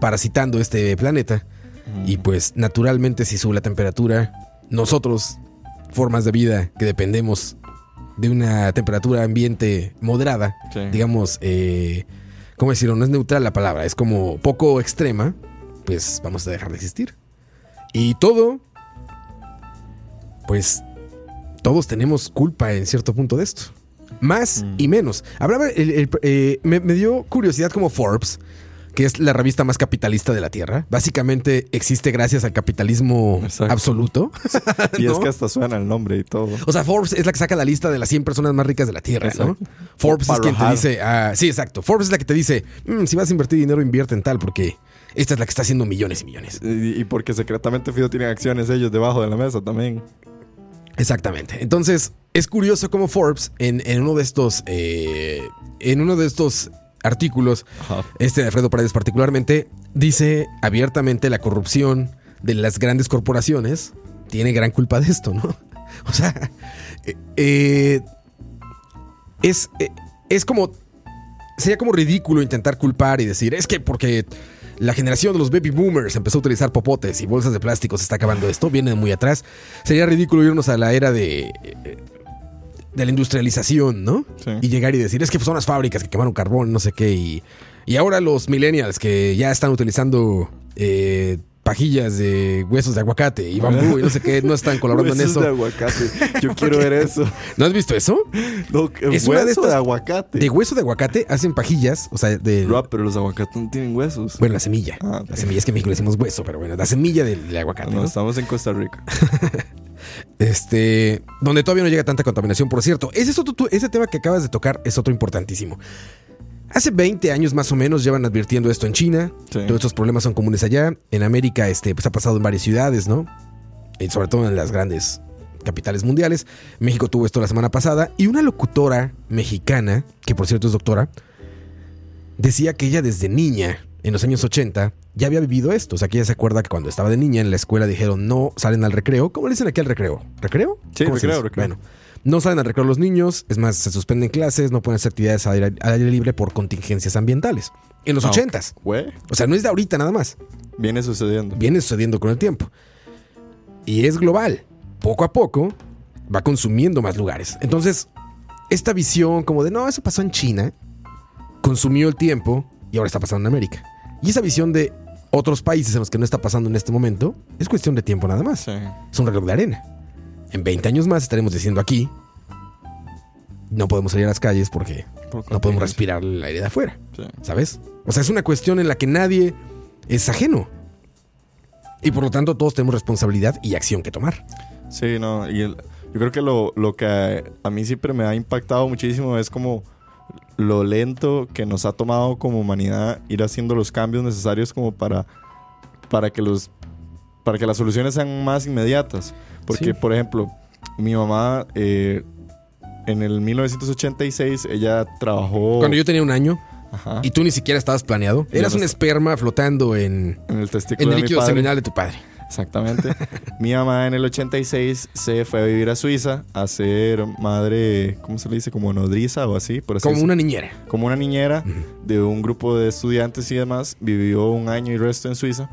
Speaker 1: parasitando este planeta. Y pues naturalmente si sube la temperatura, nosotros, formas de vida que dependemos de una temperatura ambiente moderada,
Speaker 2: Sí.
Speaker 1: digamos, eh, ¿cómo decirlo? No es neutral la palabra, es como poco extrema, pues vamos a dejar de existir. Y todo, pues todos tenemos culpa en cierto punto de esto. Más
Speaker 2: Mm.
Speaker 1: y menos. Hablaba, el- el- eh, me, me dio curiosidad como Forbes, que es la revista más capitalista de la Tierra. Básicamente existe gracias al capitalismo
Speaker 2: Exacto.
Speaker 1: absoluto.
Speaker 2: Y es que hasta suena el nombre y todo.
Speaker 1: O sea, Forbes es la que saca la lista de las 100 personas más ricas de la Tierra, ¿no? Forbes es quien te dice, ah, sí, exacto. Forbes es la que te dice, "Mm, si vas a invertir dinero, invierte en tal, porque esta es la que está haciendo millones y millones.
Speaker 2: Y, y porque secretamente Fido tienen acciones ellos debajo de la mesa también.
Speaker 1: Exactamente. Entonces, es curioso cómo Forbes, en, en uno de estos, eh, en uno de estos artículos,
Speaker 2: Ajá.
Speaker 1: este de Alfredo Paredes particularmente, dice abiertamente la corrupción de las grandes corporaciones tiene gran culpa de esto, ¿no? O sea, eh, eh, es, eh, es como, sería como ridículo intentar culpar y decir, es que porque la generación de los baby boomers empezó a utilizar popotes y bolsas de plástico se está acabando esto, viene de muy atrás. Sería ridículo irnos a la era de... de la industrialización, ¿no?
Speaker 2: Sí.
Speaker 1: Y llegar y decir, es que son las fábricas que quemaron carbón, no sé qué, y, y ahora los millennials que ya están utilizando eh, pajillas de huesos de aguacate y bambú y no sé qué, no están colaborando en eso.
Speaker 2: de aguacate. Yo quiero ver eso.
Speaker 1: ¿No has visto eso?
Speaker 2: No,
Speaker 1: Es
Speaker 2: hueso
Speaker 1: una de
Speaker 2: de, aguacate.
Speaker 1: De hueso de aguacate hacen pajillas, o sea, de...
Speaker 2: Rob, pero los aguacates no tienen huesos.
Speaker 1: Bueno, la semilla.
Speaker 2: Ah.
Speaker 1: La semilla es que en México le decimos hueso, pero bueno, la semilla del, del aguacate.
Speaker 2: no,
Speaker 1: ¿no?
Speaker 2: estamos en Costa Rica.
Speaker 1: Este, donde todavía no llega tanta contaminación, por cierto. Ese, es otro, ese tema que acabas de tocar es otro importantísimo. Hace 20 años más o menos llevan advirtiendo esto en China.
Speaker 2: Sí.
Speaker 1: Todos estos problemas son comunes allá. En América, este, pues ha pasado en varias ciudades, ¿no? Y sobre todo en las grandes capitales mundiales. México tuvo esto la semana pasada. Y una locutora mexicana, que por cierto es doctora, decía que ella desde niña, en los años 80, ya había vivido esto. O sea, que ella se acuerda que cuando estaba de niña en la escuela dijeron no salen al recreo. ¿Cómo le dicen aquí al recreo? ¿Recreo?
Speaker 2: Sí,
Speaker 1: ¿Cómo se
Speaker 2: recreo, recreo.
Speaker 1: Bueno, no salen al recreo los niños. Es más, se suspenden clases, no pueden hacer actividades al aire, al aire libre por contingencias ambientales. En los
Speaker 2: Ah,
Speaker 1: ochentas.
Speaker 2: Güey,
Speaker 1: O sea, no es de ahorita nada más.
Speaker 2: viene sucediendo.
Speaker 1: Viene sucediendo con el tiempo. Y es global. Poco a poco, va consumiendo más lugares. Entonces, esta visión como de, no, eso pasó en China, consumió el tiempo y ahora está pasando en América. Y esa visión de otros países en los que no está pasando en este momento, es cuestión de tiempo nada más.
Speaker 2: Sí.
Speaker 1: Es un reloj de arena. En 20 años más estaremos diciendo aquí, no podemos salir a las calles porque
Speaker 2: Por
Speaker 1: no podemos respirar el aire de afuera,
Speaker 2: Sí.
Speaker 1: ¿sabes? O sea, es una cuestión en la que nadie es ajeno. Y por lo tanto todos tenemos responsabilidad y acción que tomar.
Speaker 2: Sí, no, y el- yo creo que lo, lo que a, a mí siempre me ha impactado muchísimo es como lo lento que nos ha tomado como humanidad ir haciendo los cambios necesarios como para, para que los para que las soluciones sean más inmediatas. Porque,
Speaker 1: Sí.
Speaker 2: por ejemplo, mi mamá eh, en el 1986 ella trabajó
Speaker 1: Cuando yo tenía un año
Speaker 2: ajá,
Speaker 1: y tú ni siquiera estabas planeado, eras
Speaker 2: no
Speaker 1: un esperma flotando en,
Speaker 2: en el
Speaker 1: en
Speaker 2: testículo
Speaker 1: el
Speaker 2: de mi
Speaker 1: líquido seminal de tu padre.
Speaker 2: Exactamente. Mi mamá en el 86 se fue a vivir a Suiza a ser madre, ¿cómo se le dice? Como nodriza o así, por así
Speaker 1: Como
Speaker 2: decirlo.
Speaker 1: una niñera.
Speaker 2: Como una niñera de un grupo de estudiantes y demás. Vivió un año y resto en Suiza.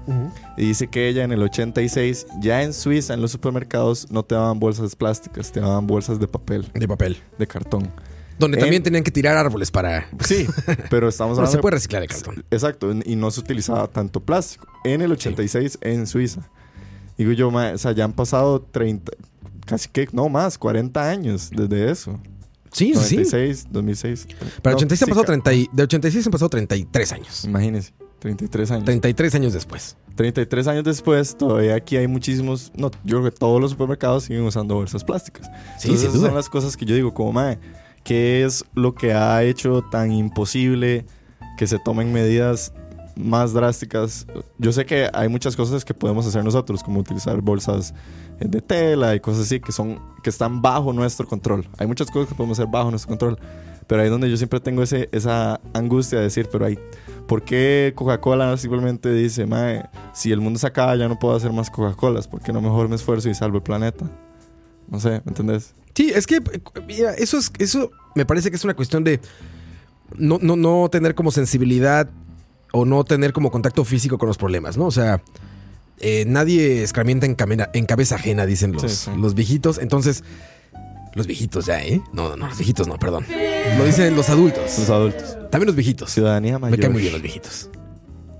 Speaker 2: Y dice que ella en el 86, ya en Suiza, en los supermercados, no te daban bolsas plásticas, te daban bolsas de papel,
Speaker 1: De papel.
Speaker 2: de cartón.
Speaker 1: Donde
Speaker 2: En-
Speaker 1: también tenían que tirar árboles para...
Speaker 2: Sí, pero estamos hablando...
Speaker 1: se
Speaker 2: de-
Speaker 1: puede reciclar el cartón.
Speaker 2: Exacto, y no se utilizaba tanto plástico. En el 86 en Suiza. Digo yo, ma, o sea, ya han pasado 30, casi que, no más, 40 años desde eso.
Speaker 1: Sí, sí, sí.
Speaker 2: 96, 2006.
Speaker 1: Para
Speaker 2: No,
Speaker 1: 86 han
Speaker 2: sí,
Speaker 1: pasado
Speaker 2: ca-
Speaker 1: 30 y- de 86 han pasado 33 años.
Speaker 2: Imagínense, 33 años.
Speaker 1: 33 años después.
Speaker 2: 33 años después, todavía aquí hay muchísimos, no, yo creo que todos los supermercados siguen usando bolsas plásticas.
Speaker 1: Sí,
Speaker 2: Entonces, esas
Speaker 1: duda.
Speaker 2: son las cosas que yo digo, como, mae, ¿qué es lo que ha hecho tan imposible que se tomen medidas más drásticas? Yo sé que hay muchas cosas que podemos hacer nosotros, como utilizar bolsas eh, de tela y cosas así que son que están bajo nuestro control. Hay muchas cosas que podemos hacer bajo nuestro control, pero ahí es donde yo siempre tengo ese, esa angustia de decir, pero hay, ¿por qué Coca-Cola simplemente dice, mae, si el mundo se acaba ya no puedo hacer más Coca-Colas? ¿Por qué no mejor me esfuerzo y salvo el planeta? No sé, ¿me entendés?
Speaker 1: Sí, es que mira, eso es eso me parece que es una cuestión de no, no, no tener como sensibilidad o no tener como contacto físico con los problemas, ¿no? O sea, eh, nadie escarmienta en, camena- en cabeza ajena, dicen los,
Speaker 2: Sí, sí.
Speaker 1: los viejitos. Entonces, los viejitos ya, ¿eh? No, no, no, los viejitos no, perdón. Lo dicen los adultos.
Speaker 2: Los adultos.
Speaker 1: También los viejitos.
Speaker 2: Ciudadanía
Speaker 1: Me
Speaker 2: mayor.
Speaker 1: caen muy bien los viejitos.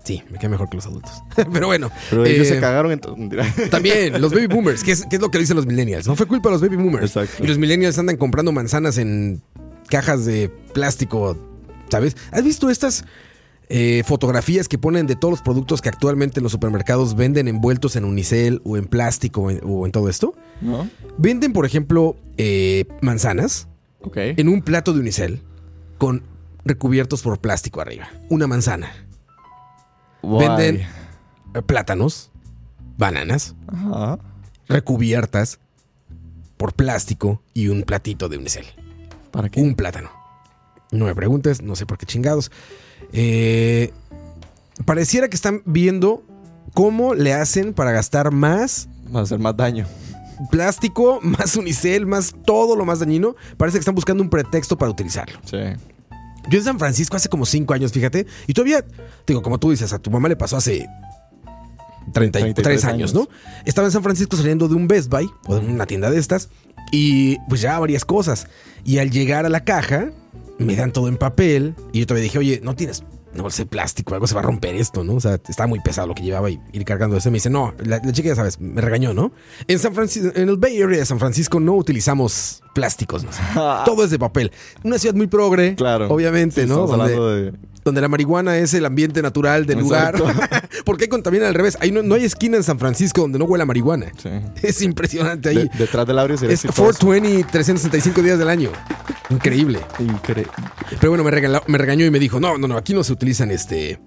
Speaker 1: Sí, me caen mejor que los adultos. Pero bueno.
Speaker 2: Pero ellos
Speaker 1: eh,
Speaker 2: se cagaron en todo. Mentira.
Speaker 1: También, los baby boomers, que es, que es lo que dicen los millennials. No fue culpa de los baby boomers.
Speaker 2: Exacto.
Speaker 1: Y los millennials andan comprando manzanas en cajas de plástico, ¿sabes? ¿Has visto estas eh, fotografías que ponen de todos los productos que actualmente en los supermercados venden envueltos en unicel o en plástico o en, o en todo esto?
Speaker 2: ¿No?
Speaker 1: Venden, por ejemplo, eh, manzanas en un plato de unicel con recubiertos por plástico arriba. Una manzana. Venden eh, plátanos, bananas,
Speaker 2: Ajá.
Speaker 1: recubiertas por plástico y un platito de unicel.
Speaker 2: ¿Para qué?
Speaker 1: Un plátano. No me preguntes, no sé por qué chingados. Eh, pareciera que están viendo cómo le hacen para gastar más
Speaker 2: Va a hacer más daño.
Speaker 1: plástico, más unicel, más todo lo más dañino. Parece que están buscando un pretexto para utilizarlo.
Speaker 2: Sí.
Speaker 1: Yo en San Francisco hace como cinco años, fíjate, y todavía, digo, como tú dices, a tu mamá le pasó hace 33,
Speaker 2: 33
Speaker 1: años,
Speaker 2: años.
Speaker 1: ¿no? Estaba en San Francisco saliendo de un Best Buy o de una tienda de estas y pues ya varias cosas. Y al llegar a la caja, me dan todo en papel y yo todavía dije, oye, no tienes bolsa de plástico, algo se va a romper esto, ¿no? O sea, estaba muy pesado lo que llevaba y ir cargando eso. Me dice, no, la, la chica ya sabes, me regañó, ¿no? En San Francisco, en el Bay Area de San Francisco no utilizamos plásticos, ¿no? Todo es de papel. Una ciudad muy progre,
Speaker 2: Claro.
Speaker 1: obviamente,
Speaker 2: Sí,
Speaker 1: ¿no?
Speaker 2: Estamos
Speaker 1: Donde-
Speaker 2: hablando de.
Speaker 1: donde la marihuana es el ambiente natural del
Speaker 2: Exacto.
Speaker 1: lugar. Porque hay contaminan al revés. Ahí no, no hay esquina en San Francisco donde no huela marihuana.
Speaker 2: Sí.
Speaker 1: Es impresionante ahí.
Speaker 2: De- detrás del audio
Speaker 1: es 420, 365 días del año. Increíble.
Speaker 2: Increíble.
Speaker 1: Pero bueno, me, regaló- me regañó y me dijo, no, no, no, aquí no se utilizan este...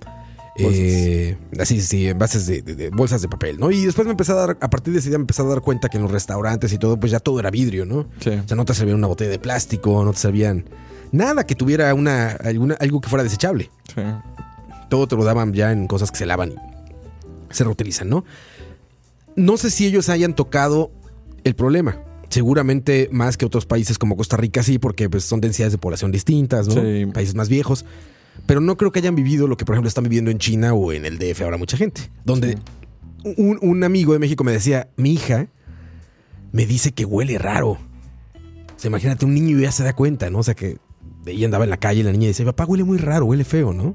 Speaker 1: eh, así, sí, envases de, de- de bolsas de papel, ¿no? Y después me empecé a dar, a partir de ese día me empecé a dar cuenta que en los restaurantes y todo, pues ya todo era vidrio, ¿no?
Speaker 2: Sí.
Speaker 1: O sea, no te servían una botella de plástico, no te servían nada que tuviera una, alguna, algo que fuera desechable
Speaker 2: Sí.
Speaker 1: todo te lo daban ya en cosas que se lavan y se reutilizan, ¿no? No sé si ellos hayan tocado el problema. Seguramente más que otros países como Costa Rica sí, porque pues, son densidades de población distintas, ¿no?
Speaker 2: Sí.
Speaker 1: Países más viejos. Pero no creo que hayan vivido lo que, por ejemplo, están viviendo en China o en el DF ahora mucha gente. Donde un, un amigo de México me decía, mi hija me dice que huele raro sea, imagínate, un niño ya se da cuenta, ¿no? O sea, que ella andaba en la calle y la niña dice, papá, huele muy raro, huele feo, ¿no?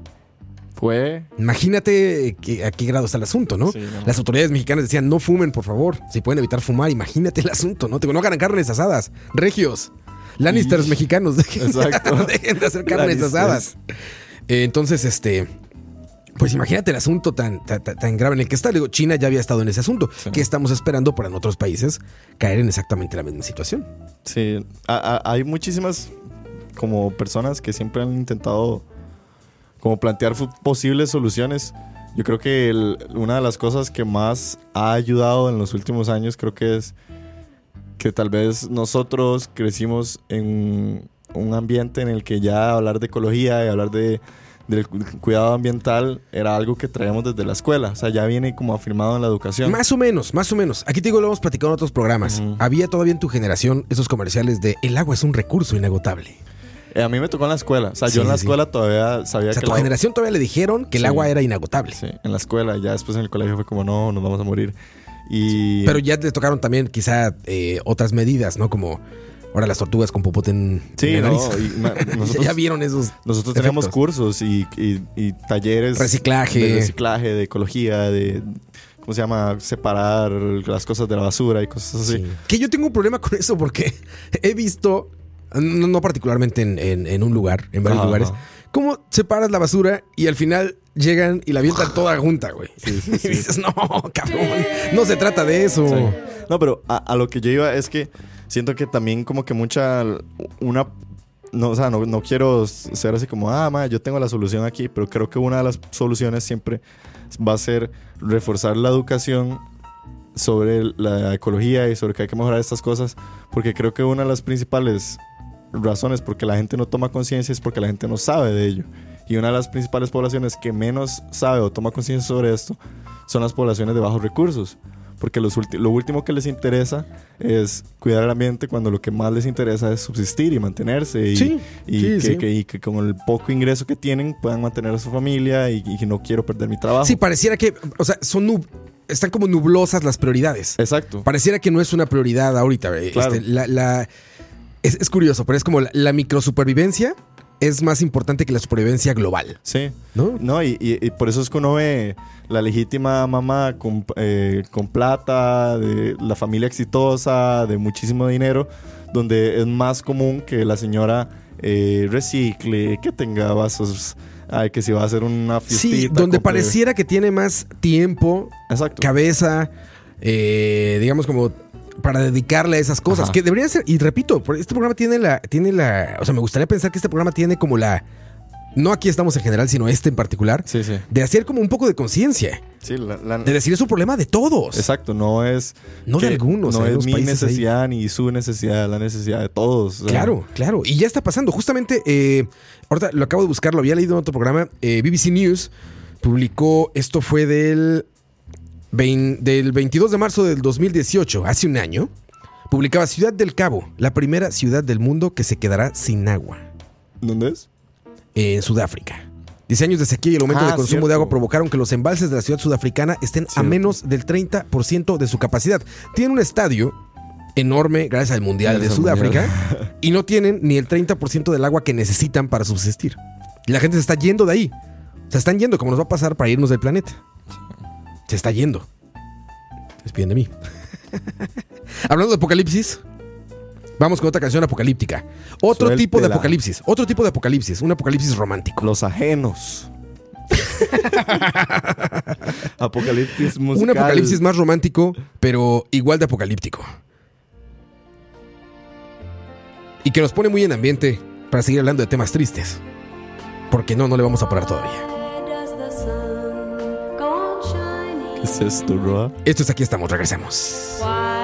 Speaker 2: Fue.
Speaker 1: Imagínate que, a qué grado está el asunto, ¿no?
Speaker 2: Sí, no.
Speaker 1: Las autoridades mexicanas decían, no fumen, por favor. Si pueden evitar fumar, imagínate el asunto, ¿no? Te no hagan carnes asadas. Regios. Lannisters
Speaker 2: Y-
Speaker 1: mexicanos, dejen,
Speaker 2: Exacto.
Speaker 1: dejen de hacer carnes
Speaker 2: Lannisters.
Speaker 1: asadas. Eh, entonces, este... Pues imagínate el asunto tan, tan, grave en el que está. Digo, China ya había estado en ese asunto.
Speaker 2: Sí.
Speaker 1: ¿Qué estamos esperando para en otros países caer en exactamente la misma situación?
Speaker 2: Sí, a- a- hay muchísimas como personas que siempre han intentado como plantear posibles soluciones. Yo creo que el- una de las cosas que más ha ayudado en los últimos años creo que es que tal vez nosotros crecimos en un ambiente en el que ya hablar de ecología y hablar de del cu- cuidado ambiental era algo que traíamos desde la escuela, o sea, ya viene como afirmado en la educación.
Speaker 1: Más o menos, más o menos. Aquí te digo, lo hemos platicado en otros programas. Había todavía en tu generación esos comerciales de el agua es un recurso inagotable.
Speaker 2: Eh, a mí me tocó en la escuela, o sea,
Speaker 1: Sí,
Speaker 2: yo en la
Speaker 1: sí.
Speaker 2: escuela todavía sabía
Speaker 1: O sea,
Speaker 2: que
Speaker 1: tu
Speaker 2: la-
Speaker 1: generación todavía le dijeron que el
Speaker 2: Sí.
Speaker 1: agua era inagotable.
Speaker 2: Sí, en la escuela. Ya después en el colegio fue como, no, nos vamos a morir. Y...
Speaker 1: Pero ya te tocaron también quizá eh, otras medidas, ¿no? Como ahora las tortugas con popote en,
Speaker 2: Sí,
Speaker 1: en la
Speaker 2: no,
Speaker 1: nariz.
Speaker 2: y ma- nosotros,
Speaker 1: ya vieron esos
Speaker 2: nosotros
Speaker 1: efectos.
Speaker 2: cursos y, y- y talleres
Speaker 1: Reciclaje.
Speaker 2: de reciclaje, de ecología, de, ¿cómo se llama? Separar las cosas de la basura y cosas así.
Speaker 1: Sí. Que yo tengo un problema con eso porque he visto, no, no particularmente en, en- en un lugar, en varios lugares, cómo separas la basura y al final llegan y la avientan toda junta, güey.
Speaker 2: Sí,
Speaker 1: Y dices, no, cabrón, no se trata de eso.
Speaker 2: No, pero a, a lo que yo iba es que siento que también como que mucha, una, no, o sea, no, no quiero ser así como, ah, yo tengo la solución aquí, pero creo que una de las soluciones siempre va a ser reforzar la educación sobre la ecología y sobre que hay que mejorar estas cosas, porque creo que una de las principales razones por que la gente no toma conciencia es porque la gente no sabe de ello. Y una de las principales poblaciones que menos sabe o toma conciencia sobre esto son las poblaciones de bajos recursos. Porque los lo último que les interesa es cuidar el ambiente cuando lo que más les interesa es subsistir y mantenerse. Y,
Speaker 1: Sí,
Speaker 2: y
Speaker 1: sí,
Speaker 2: que,
Speaker 1: sí.
Speaker 2: que- y que con el poco ingreso que tienen puedan mantener a su familia y, no quiero perder mi trabajo.
Speaker 1: Sí, pareciera que, o sea, son nub- están como nublosas las prioridades.
Speaker 2: Exacto.
Speaker 1: Pareciera que no es una prioridad ahorita. eh,
Speaker 2: Claro.
Speaker 1: este, la, la- es, es curioso, pero es como la, la microsupervivencia es más importante que la supervivencia global,
Speaker 2: Sí.
Speaker 1: ¿no?
Speaker 2: No, y, y- y por eso es que uno ve la legítima mamá con, eh, con plata, de la familia exitosa, de muchísimo dinero, donde es más común que la señora eh, recicle, que tenga vasos, ay, que si va a hacer una fiestita.
Speaker 1: Sí, donde
Speaker 2: compre-
Speaker 1: pareciera que tiene más tiempo,
Speaker 2: Exacto.
Speaker 1: cabeza, eh, digamos como para dedicarle a esas cosas,
Speaker 2: Ajá.
Speaker 1: que deberían ser, y repito, este programa tiene la, tiene la, o sea, me gustaría pensar que este programa tiene como la, no aquí estamos en general, sino este en particular,
Speaker 2: Sí, sí.
Speaker 1: de hacer como un poco de conciencia,
Speaker 2: Sí, la- la-
Speaker 1: de decir es un problema de todos.
Speaker 2: Exacto, no es.
Speaker 1: No de algunos,
Speaker 2: No es mi
Speaker 1: países ahí.
Speaker 2: necesidad ni su necesidad, la necesidad de todos. o sea,
Speaker 1: Claro, claro. Y ya está pasando. Justamente, eh, ahorita lo acabo de buscar, lo había leído en otro programa. eh, BBC News publicó, esto fue del, del 22 de marzo del 2018, hace un año. Publicaba Ciudad del Cabo, la primera ciudad del mundo que se quedará sin agua,
Speaker 2: ¿Dónde es?
Speaker 1: en Sudáfrica. Diez años de sequía y el aumento
Speaker 2: Ah,
Speaker 1: de consumo
Speaker 2: cierto.
Speaker 1: de agua provocaron que los embalses de la ciudad sudafricana estén a menos del 30% de su capacidad. Tienen un estadio enorme gracias al Mundial
Speaker 2: Gracias
Speaker 1: de
Speaker 2: al
Speaker 1: Sudáfrica
Speaker 2: Mundial.
Speaker 1: y no tienen ni el 30% del agua que necesitan para subsistir. Y la gente se está yendo de ahí. Se están yendo como nos va a pasar para irnos del planeta. Se está yendo. Despiden de mí. Hablando de apocalipsis, vamos con otra canción apocalíptica. Otro tipo de apocalipsis. Otro tipo de apocalipsis. Un apocalipsis romántico.
Speaker 2: Los ajenos. Apocalipsis musical.
Speaker 1: Un apocalipsis más romántico, pero igual de apocalíptico. Y que nos pone muy en ambiente para seguir hablando de temas tristes. Porque no, no le vamos a parar todavía.
Speaker 2: ¿Qué es esto, Roa?
Speaker 1: Esto es Aquí estamos, regresamos.
Speaker 3: Why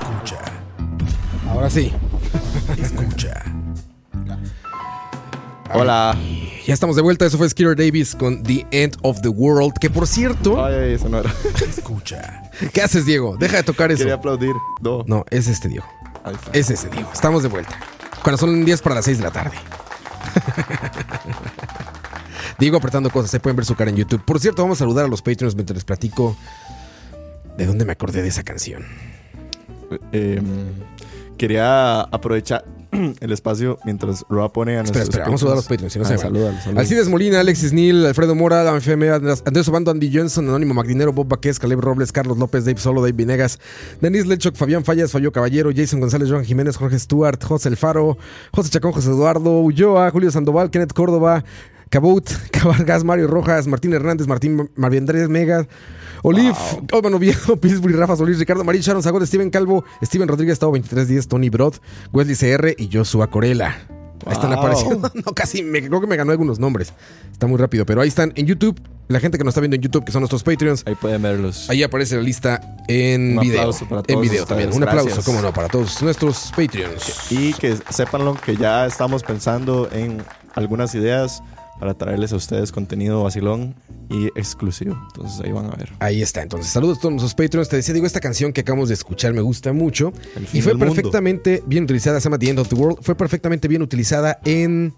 Speaker 1: Escucha. Ahora sí. Escucha.
Speaker 2: Hola.
Speaker 1: Ya estamos de vuelta. Eso fue Skeeter Davis con The End of the World. Que por cierto.
Speaker 2: Ay, ay, eso no era.
Speaker 1: Escucha. ¿Qué haces, Diego? Deja de tocar eso.
Speaker 2: Quería aplaudir. No.
Speaker 1: No, es este, Diego.
Speaker 2: Ahí está.
Speaker 1: Es ese, Diego. Estamos de vuelta. Cuando son 10 para las 6 de la tarde. Diego apretando cosas. Se pueden ver su cara en YouTube. Por cierto, vamos a saludar a los Patreons mientras les platico de dónde me acordé de esa canción.
Speaker 2: Eh, quería aprovechar el espacio mientras Roa pone a
Speaker 1: Espera,
Speaker 2: nuestros
Speaker 1: espera, vamos a saludar a los Patreons. Si no
Speaker 2: Ah,
Speaker 1: se. Alcides Molina, Alexis Neal, Alfredo Mora, FM, Andrés Obando, Andy Johnson, Anónimo Magdinero, Bob Baquez, Caleb Robles, Carlos López, Dave Solo, Dave Vinegas, Denis Lechok, Fabián Fallas, Fabio Caballero, Jason González, Joan Jiménez, Jorge Stewart, José El Faro, José Chacón, José Eduardo, Ulloa, Julio Sandoval, Kenneth Córdoba, Cabot, Cabargas, Mario Rojas, Martín Hernández, Martín Marvin Andrés Olive, Osman Oviedo, Pillsbury, Rafa Solís, Ricardo Marín, Sharon Zagot, Steven Calvo, Steven Rodríguez, Estado 23 días, Tony Brod, Wesley CR y Joshua Corella. Ahí están
Speaker 2: Wow.
Speaker 1: apareciendo. No, casi me creo que me ganó algunos nombres. Está muy rápido, pero ahí están en YouTube. La gente que nos está viendo en YouTube, que son nuestros Patreons,
Speaker 2: Ahí pueden verlos.
Speaker 1: ahí aparece la lista en
Speaker 2: Un
Speaker 1: video.
Speaker 2: aplauso para
Speaker 1: en
Speaker 2: todos
Speaker 1: video
Speaker 2: ustedes.
Speaker 1: también. Un aplauso, cómo no, para todos nuestros Patreons.
Speaker 2: Y que sepanlo que ya estamos pensando en algunas ideas para traerles a ustedes contenido vacilón y exclusivo. Entonces ahí van a ver.
Speaker 1: Ahí está, entonces. Saludos a todos nuestros Patreons. Te decía, digo, esta canción que acabamos de escuchar me gusta mucho. Y fue
Speaker 2: mundo.
Speaker 1: perfectamente bien utilizada, se llama The End of the World. Fue perfectamente bien utilizada en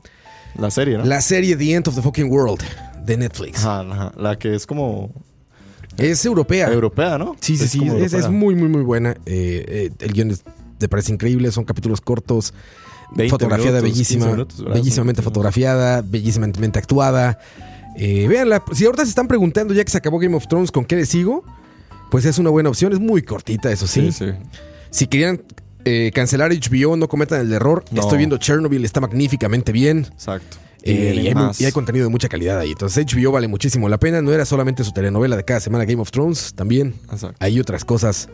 Speaker 2: La serie, ¿no?
Speaker 1: la serie The End of the Fucking World de Netflix.
Speaker 2: Ajá, ajá. La que es como
Speaker 1: Es europea.
Speaker 2: europea, ¿no?
Speaker 1: Sí, sí, sí. Es, muy, muy, muy buena. Eh, eh, el guion es- te parece increíble. Son capítulos cortos.
Speaker 2: 20
Speaker 1: fotografiada
Speaker 2: minutos,
Speaker 1: bellísima.
Speaker 2: 15 minutos, ¿verdad?
Speaker 1: bellísimamente fotografiada. Bellísimamente actuada. Eh, véanla. Si ahorita se están preguntando ya que se acabó Game of Thrones, ¿con qué le sigo? Pues es una buena opción. Es muy cortita, eso sí.
Speaker 2: Sí, sí.
Speaker 1: Si querían eh, cancelar HBO, no cometan el error.
Speaker 2: No.
Speaker 1: Estoy viendo Chernobyl, está magníficamente bien.
Speaker 2: Exacto.
Speaker 1: Eh, y, hay, y contenido de mucha calidad ahí. Entonces HBO vale muchísimo la pena. No era solamente su telenovela de cada semana Game of Thrones, también
Speaker 2: Exacto.
Speaker 1: hay otras cosas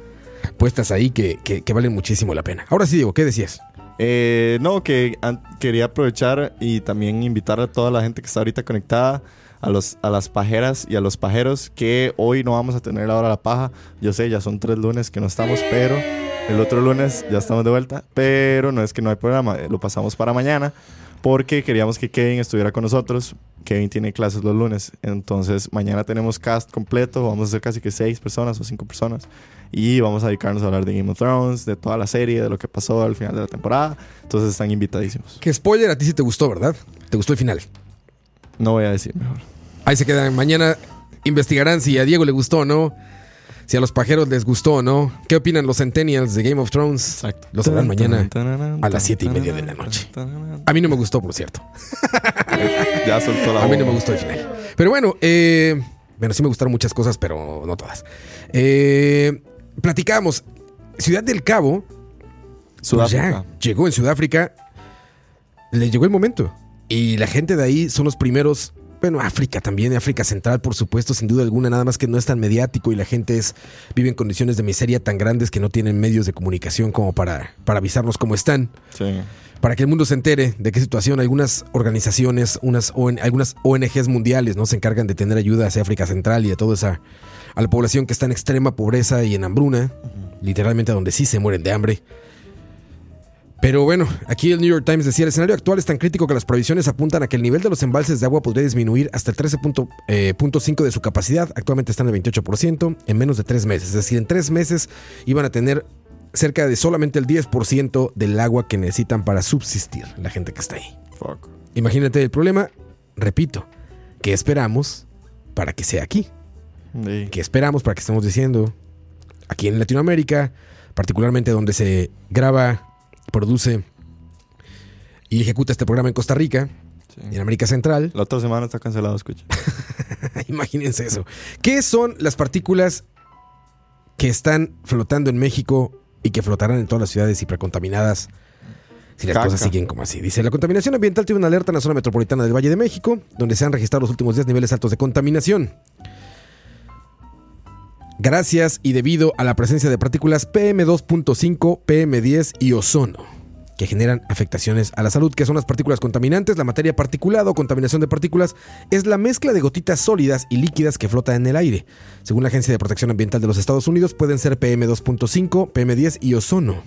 Speaker 1: puestas ahí que, que- que valen muchísimo la pena. Ahora sí, Diego, ¿qué decías?
Speaker 2: Eh, no, que quería aprovechar y también invitar a toda la gente que está ahorita conectada, a, los, a las pajeras y a los pajeros, que hoy no vamos a tener la hora de la paja. Yo sé, ya son tres lunes que no estamos, pero el otro lunes ya estamos de vuelta. Pero no es que no hay programa, eh, lo pasamos para mañana, porque queríamos que Kevin estuviera con nosotros. Kevin tiene clases los lunes, entonces mañana tenemos cast completo, vamos a ser casi que seis personas o cinco personas. Y vamos a dedicarnos a hablar de Game of Thrones, de toda la serie, de lo que pasó al final de la temporada. Entonces están invitadísimos.
Speaker 1: Que spoiler, a ti sí te gustó, ¿verdad? ¿Te gustó el final?
Speaker 2: No voy a decir mejor.
Speaker 1: Ahí se quedan. Mañana investigarán si a Diego le gustó o no. Si a los pajeros les gustó o no. ¿Qué opinan los Centennials de Game of Thrones?
Speaker 2: Exacto.
Speaker 1: Lo sabrán mañana a las siete y media de la noche. A mí no me gustó, por cierto.
Speaker 2: Ya soltó la
Speaker 1: A mí no me gustó el final. Pero bueno, eh, bueno, sí me gustaron muchas cosas, pero no todas. Eh, platicábamos. Ciudad del Cabo pues ya, llegó en Sudáfrica, le llegó el momento. Y la gente de ahí son los primeros, bueno, África también, África Central, por supuesto, sin duda alguna, nada más que no es tan mediático y la gente es, vive en condiciones de miseria tan grandes que no tienen medios de comunicación como para, para avisarnos cómo están.
Speaker 2: Sí.
Speaker 1: Para que el mundo se entere de qué situación algunas organizaciones, unas ON algunas ONGs mundiales, ¿no? Se encargan de tener ayuda hacia África Central y a toda esa, a la población que está en extrema pobreza y en hambruna, literalmente donde sí se mueren de hambre. Pero bueno, aquí el New York Times decía, el escenario actual es tan crítico que las previsiones apuntan a que el nivel de los embalses de agua podría disminuir hasta el 13.5 de su capacidad. Actualmente están en el 28% en menos de tres meses. Es decir, en tres meses iban a tener cerca de solamente el 10% del agua que necesitan para subsistir la gente que está ahí.
Speaker 2: Fuck.
Speaker 1: Imagínate el problema, repito, ¿qué esperamos para que sea aquí?
Speaker 2: Sí.
Speaker 1: ¿Qué esperamos para que estemos diciendo aquí en Latinoamérica, particularmente donde se graba, produce y ejecuta este programa en Costa Rica
Speaker 2: Sí.
Speaker 1: y en América Central?
Speaker 2: La otra semana está cancelado, escucha.
Speaker 1: Imagínense eso. ¿Qué son las partículas que están flotando en México y que flotarán en todas las ciudades hipercontaminadas si las
Speaker 2: Caca.
Speaker 1: cosas siguen como así? Dice, la contaminación ambiental tiene una alerta en la zona metropolitana del Valle de México, donde se han registrado los últimos 10 niveles altos de contaminación. Gracias y debido a la presencia de partículas PM2.5, PM10 y ozono que generan afectaciones a la salud, que son las partículas contaminantes. La materia particulada o contaminación de partículas es la mezcla de gotitas sólidas y líquidas que flota en el aire. Según la Agencia de Protección Ambiental de los Estados Unidos, pueden ser PM2.5, PM10 y ozono.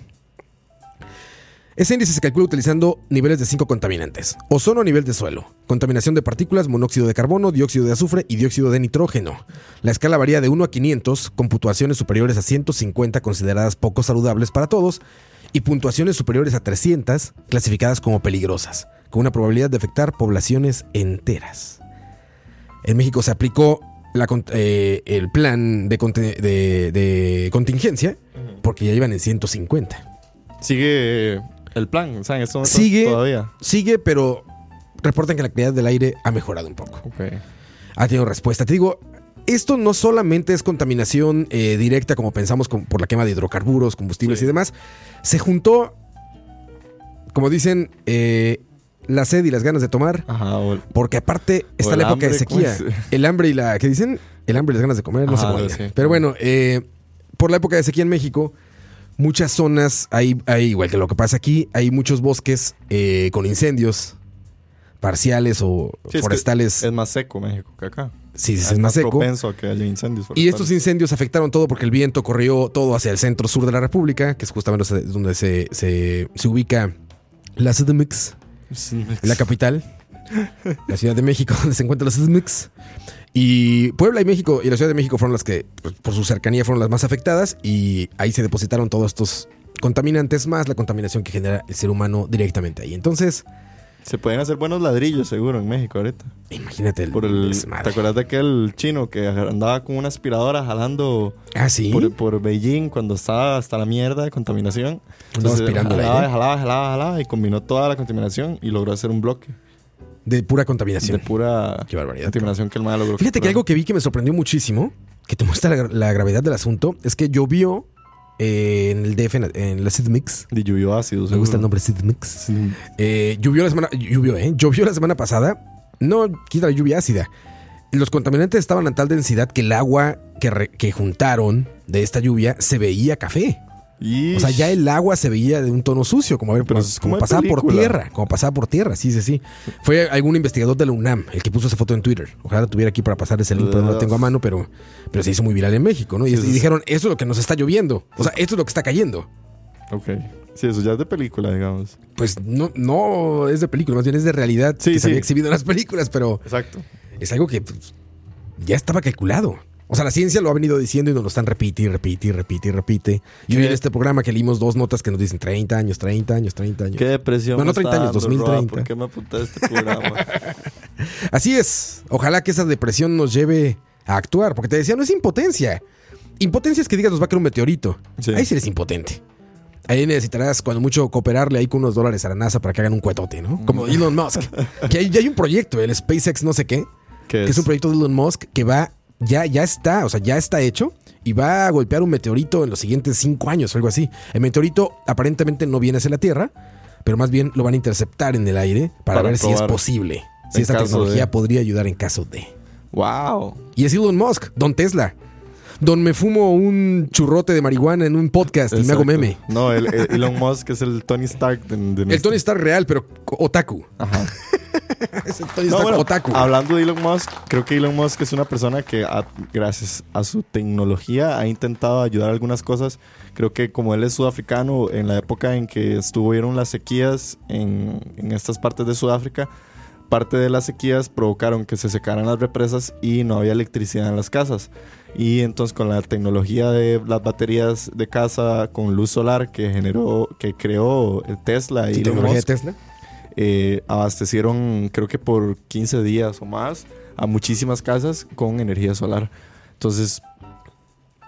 Speaker 1: Ese índice se calcula utilizando niveles de cinco contaminantes. Ozono a nivel de suelo, contaminación de partículas, monóxido de carbono, dióxido de azufre y dióxido de nitrógeno. La escala varía de 1 a 500, con puntuaciones superiores a 150 consideradas poco saludables para todos y puntuaciones superiores a 300 clasificadas como peligrosas, con una probabilidad de afectar poblaciones enteras. En México se aplicó la eh, el plan de- de contingencia porque ya iban en 150.
Speaker 2: Sigue el plan, o sea, en momentos
Speaker 1: Sigue.
Speaker 2: todavía.
Speaker 1: Sigue, pero reportan que la calidad del aire ha mejorado un poco.
Speaker 2: Ok.
Speaker 1: Ha tenido respuesta. Te digo, esto no solamente es contaminación eh, directa como pensamos con- por la quema de hidrocarburos, combustibles
Speaker 2: Sí.
Speaker 1: y demás. Se juntó, como dicen, eh, la sed y las ganas de tomar.
Speaker 2: Ajá, o el-
Speaker 1: Porque aparte está la época de
Speaker 2: hambre, ¿cómo
Speaker 1: sequía. El hambre y la. ¿Qué dicen? El hambre y las ganas de comer, no sé
Speaker 2: Ajá,
Speaker 1: digan.
Speaker 2: sé.
Speaker 1: Pero bueno, eh, por la época de sequía en México, muchas zonas, hay, hay, igual que lo que pasa aquí, hay muchos bosques eh, con incendios parciales o
Speaker 2: Sí, es que
Speaker 1: forestales.
Speaker 2: Es más seco México que acá.
Speaker 1: sí, sí, es más seco.
Speaker 2: propenso a que haya incendios.
Speaker 1: Y estos incendios afectaron todo porque el viento corrió todo hacia el centro sur de la República, que es justamente donde se, se, se ubica la CDMX, la capital, la Ciudad de México, donde se encuentra la CDMX. Y Puebla y México y la Ciudad de México fueron las que, pues, por su cercanía, fueron las más afectadas y ahí se depositaron todos estos contaminantes más la contaminación que genera el ser humano directamente ahí. Entonces,
Speaker 2: Se pueden hacer buenos ladrillos, seguro, en México ahorita.
Speaker 1: imagínate el,
Speaker 2: Por el. ¿Te acuerdas de aquel chino que andaba con una aspiradora jalando
Speaker 1: Ah, sí.
Speaker 2: por, por Beijing cuando estaba hasta la mierda de contaminación?
Speaker 1: El
Speaker 2: jalaba, jalaba, jalaba, jalaba y combinó toda la contaminación y logró hacer un bloque
Speaker 1: De pura
Speaker 2: de
Speaker 1: contaminación.
Speaker 2: pura
Speaker 1: Qué barbaridad.
Speaker 2: contaminación que el mal logró.
Speaker 1: Fíjate que algo que vi que me sorprendió muchísimo, que te muestra la, la gravedad del asunto, es que llovió eh, en el DF, en, en la CIDMIX.
Speaker 2: De lluvio ácido.
Speaker 1: Me gusta el nombre CIDMIX.
Speaker 2: Sí.
Speaker 1: Eh, llovió la semana, llovió, ¿eh? Llovió la semana pasada. No quita la lluvia ácida. Los contaminantes estaban a tal densidad que el agua que, re- que juntaron de esta lluvia se veía café. O sea, ya el agua se veía de un tono sucio, como, a ver,
Speaker 2: Pero
Speaker 1: como, pasaba por tierra, como pasaba por tierra, sí, sí, sí. Fue algún investigador de la UNAM el que puso esa foto en Twitter. Ojalá la tuviera aquí para pasar ese link, pero no la tengo a mano, pero, pero se hizo muy viral en México, ¿no? Y,
Speaker 2: Sí,
Speaker 1: dijeron, eso es lo que nos está lloviendo. O sea, esto es lo que está cayendo.
Speaker 2: Ok. Sí, eso ya es de película, digamos.
Speaker 1: Pues no, no es de película, más bien es de realidad
Speaker 2: Sí,
Speaker 1: que se había exhibido en las películas, pero
Speaker 2: Exacto.
Speaker 1: es algo que pues, ya estaba calculado. O sea, la ciencia lo ha venido diciendo y nos lo están repite y repite y repite y repite. Y hoy en este programa que leímos dos notas que nos dicen 30 años, 30 años, 30 años.
Speaker 2: Qué depresión.
Speaker 1: No, no
Speaker 2: me
Speaker 1: 30
Speaker 2: está
Speaker 1: años,
Speaker 2: dando, Roa,
Speaker 1: 2030.
Speaker 2: ¿Por qué me apunté a este programa?
Speaker 1: Así es. Ojalá que esa depresión nos lleve a actuar. Porque te decía, no es impotencia. Impotencia es que digas nos va a caer un meteorito.
Speaker 2: Sí.
Speaker 1: Ahí sí eres impotente. Ahí necesitarás, cuando mucho, cooperarle ahí con unos dólares a la NASA para que hagan un cuetote, ¿no? Como Elon Musk. que hay, ya hay un proyecto, el SpaceX no sé qué,
Speaker 2: ¿Qué
Speaker 1: que es un proyecto de Elon Musk que va, ya, ya está, o sea, ya está hecho y va a golpear un meteorito en los siguientes cinco años o algo así. El meteorito aparentemente no viene hacia la Tierra, pero más bien lo van a interceptar en el aire para,
Speaker 2: Para
Speaker 1: ver si es posible. Si esta tecnología
Speaker 2: de-
Speaker 1: podría ayudar en caso de.
Speaker 2: ¡Wow!
Speaker 1: Y es Elon Musk, Don Tesla. Don me fumo un churrote de marihuana en un podcast y me hago
Speaker 2: Exacto.
Speaker 1: meme.
Speaker 2: No, el, el Elon Musk es el Tony Stark de, de
Speaker 1: El Tony Stark real, pero otaku.
Speaker 2: Ajá.
Speaker 1: Es el Tony
Speaker 2: No,
Speaker 1: Stark
Speaker 2: bueno,
Speaker 1: otaku.
Speaker 2: hablando de Elon Musk, creo que Elon Musk es una persona que a- gracias a su tecnología ha intentado ayudar a algunas cosas. Creo que como él es sudafricano, en la época en que estuvieron las sequías en, en estas partes de Sudáfrica, parte de las sequías provocaron que se secaran las represas y no había electricidad en las casas. Y entonces con la tecnología de las baterías de casa con luz solar que generó, que creó eh, Tesla y
Speaker 1: ¿Sí,
Speaker 2: Elon
Speaker 1: tecnología de
Speaker 2: Musk,
Speaker 1: Tesla?
Speaker 2: eh, abastecieron, creo que por 15 días o más, a muchísimas casas con energía solar. Entonces,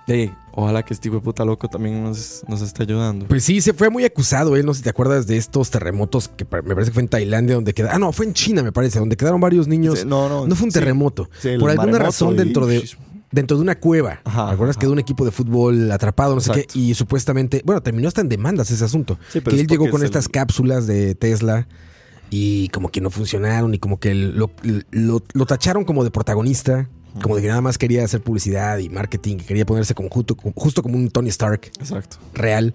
Speaker 2: hey, ojalá que este hijo de puta loco también nos, nos esté ayudando.
Speaker 1: Pues sí, se fue muy acusado, él. No sé si te acuerdas de estos terremotos que me parece que fue en Tailandia donde queda. Ah, no, fue en China, me parece, donde quedaron varios niños.
Speaker 2: Sí, no, no,
Speaker 1: No fue un terremoto.
Speaker 2: Sí,
Speaker 1: Por alguna razón
Speaker 2: y-
Speaker 1: dentro de dentro de una cueva.
Speaker 2: Ajá,
Speaker 1: ¿Te acuerdas?
Speaker 2: ajá.
Speaker 1: Quedó un equipo de fútbol atrapado, no sé qué. Y supuestamente, bueno, terminó hasta en demandas ese asunto.
Speaker 2: Sí, pero
Speaker 1: que él llegó con
Speaker 2: es
Speaker 1: estas
Speaker 2: el-
Speaker 1: cápsulas de Tesla y como que no funcionaron y como que lo, lo- lo tacharon como de protagonista. Como de que nada más quería hacer publicidad y marketing, que quería ponerse como justo, justo como un Tony Stark
Speaker 2: Exacto.
Speaker 1: real.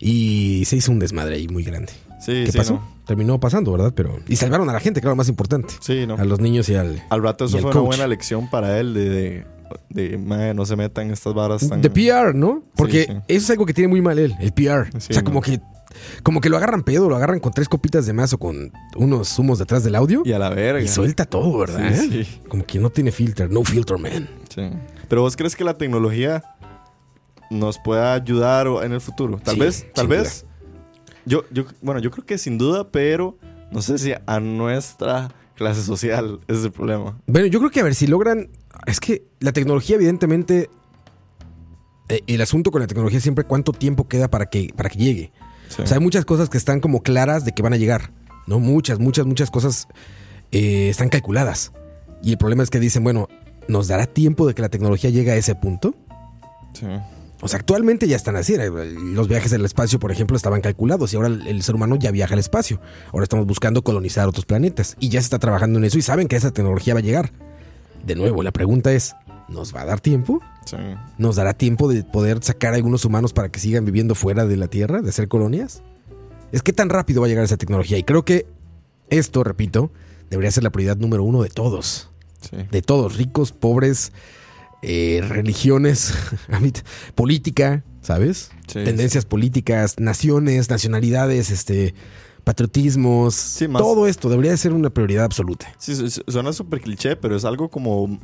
Speaker 1: Y se hizo un desmadre ahí muy grande.
Speaker 2: Sí,
Speaker 1: ¿Qué
Speaker 2: sí,
Speaker 1: pasó?
Speaker 2: no.
Speaker 1: Terminó pasando, ¿verdad? Pero. Y salvaron a la gente, que era lo más importante.
Speaker 2: Sí, no.
Speaker 1: A los niños y al.
Speaker 2: Al rato eso fue
Speaker 1: coach.
Speaker 2: una buena lección para él de, de, de, "Mae, no se metan en estas varas tan...
Speaker 1: De PR, ¿no? Porque
Speaker 2: sí.
Speaker 1: eso es algo que tiene muy mal él, el PR.
Speaker 2: Sí,
Speaker 1: o sea,
Speaker 2: no.
Speaker 1: como que. Como que lo agarran pedo, lo agarran con tres copitas de más o con unos humos detrás del audio.
Speaker 2: Y a la verga.
Speaker 1: Y suelta todo, ¿verdad?
Speaker 2: Sí, sí.
Speaker 1: Como que no tiene filter, no filter, man.
Speaker 2: Sí. Pero vos crees que la tecnología nos pueda ayudar en el futuro? Tal vez, tal vez. Yo, yo, bueno, yo creo que sin duda, pero no sé si a nuestra clase social ese es el problema.
Speaker 1: Bueno, yo creo que a ver si logran. Es que la tecnología, evidentemente. eh, el asunto con la tecnología es siempre cuánto tiempo queda para que, para que llegue.
Speaker 2: Sí.
Speaker 1: O sea, hay muchas cosas que están como claras de que van a llegar. ¿No? Muchas, muchas, muchas cosas eh, están calculadas. Y el problema es que dicen, bueno, ¿nos dará tiempo de que la tecnología llegue a ese punto?
Speaker 2: Sí.
Speaker 1: O sea, actualmente ya están así. Los viajes al espacio, por ejemplo, estaban calculados y ahora el, el ser humano ya viaja al espacio. Ahora estamos buscando colonizar otros planetas y ya se está trabajando en eso y saben que esa tecnología va a llegar. De nuevo, la pregunta es, ¿nos va a dar tiempo?
Speaker 2: Sí.
Speaker 1: ¿Nos dará tiempo de poder sacar a algunos humanos para que sigan viviendo fuera de la Tierra, de hacer colonias? Es que tan rápido va a llegar esa tecnología y creo que esto, repito, debería ser la prioridad número uno de todos
Speaker 2: Sí.
Speaker 1: de todos, ricos, pobres, eh, religiones, política, ¿sabes?
Speaker 2: Sí,
Speaker 1: Tendencias políticas, naciones, nacionalidades, este, patriotismos,
Speaker 2: Sí, más-
Speaker 1: todo esto debería de ser una prioridad absoluta.
Speaker 2: Sí, su- su- suena súper cliché, pero es algo como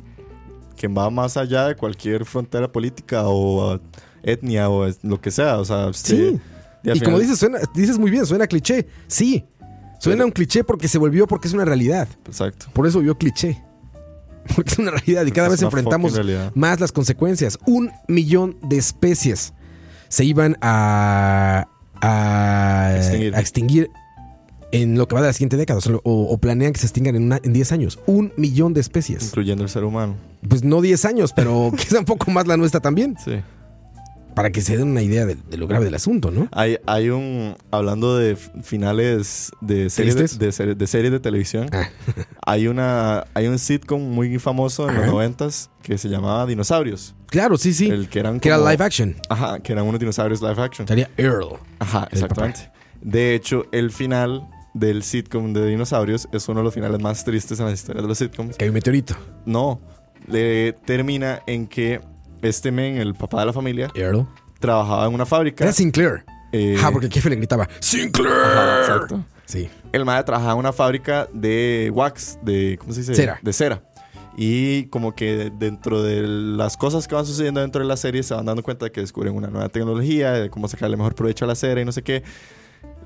Speaker 2: que va más allá de cualquier frontera política o etnia o lo que sea. O sea,
Speaker 1: Sí.
Speaker 2: y
Speaker 1: como dices, suena, dices muy bien, suena cliché. Sí, suena
Speaker 2: Pero-
Speaker 1: un cliché porque se volvió porque es una realidad.
Speaker 2: Exacto.
Speaker 1: Por eso volvió cliché. Porque es una realidad y cada vez enfrentamos más las consecuencias. Un millón de especies se iban a, a,
Speaker 2: Extinguir.
Speaker 1: a extinguir en lo que va de la siguiente década. O, sea, o- o planean que se extingan en, una- en 10 años. Un millón de especies.
Speaker 2: Incluyendo el ser humano.
Speaker 1: Pues no 10 años, pero quizá un poco más la nuestra también.
Speaker 2: Sí.
Speaker 1: Para que se den una idea de, de lo grave del asunto, ¿no?
Speaker 2: Hay, hay un. Hablando de finales de series de,
Speaker 1: ¿Tristes?
Speaker 2: de, serie- de series de televisión,
Speaker 1: Ah.
Speaker 2: hay, una, hay un sitcom muy famoso en los noventas que se llamaba Dinosaurios.
Speaker 1: Claro, sí, sí.
Speaker 2: El que eran
Speaker 1: que era live action.
Speaker 2: Ajá, que eran unos dinosaurios live action.
Speaker 1: Sería Earl.
Speaker 2: Ajá, exactamente. De hecho, el final del sitcom de dinosaurios es uno de los finales más tristes en la historia de los sitcoms.
Speaker 1: Que hay un meteorito.
Speaker 2: No, le termina en que este men, el papá de la familia,
Speaker 1: Earl.
Speaker 2: trabajaba en una fábrica.
Speaker 1: Era Sinclair.
Speaker 2: eh,
Speaker 1: Ah, porque el jefe le gritaba ¡Sinclair!
Speaker 2: ajá, exacto.
Speaker 1: Sí.
Speaker 2: El madre trabajaba en una fábrica de wax, de ¿cómo se dice?
Speaker 1: Cera.
Speaker 2: De cera. Y como que dentro de las cosas que van sucediendo dentro de la serie se van dando cuenta de que descubren una nueva tecnología, de cómo sacarle mejor provecho a la cera y no sé qué.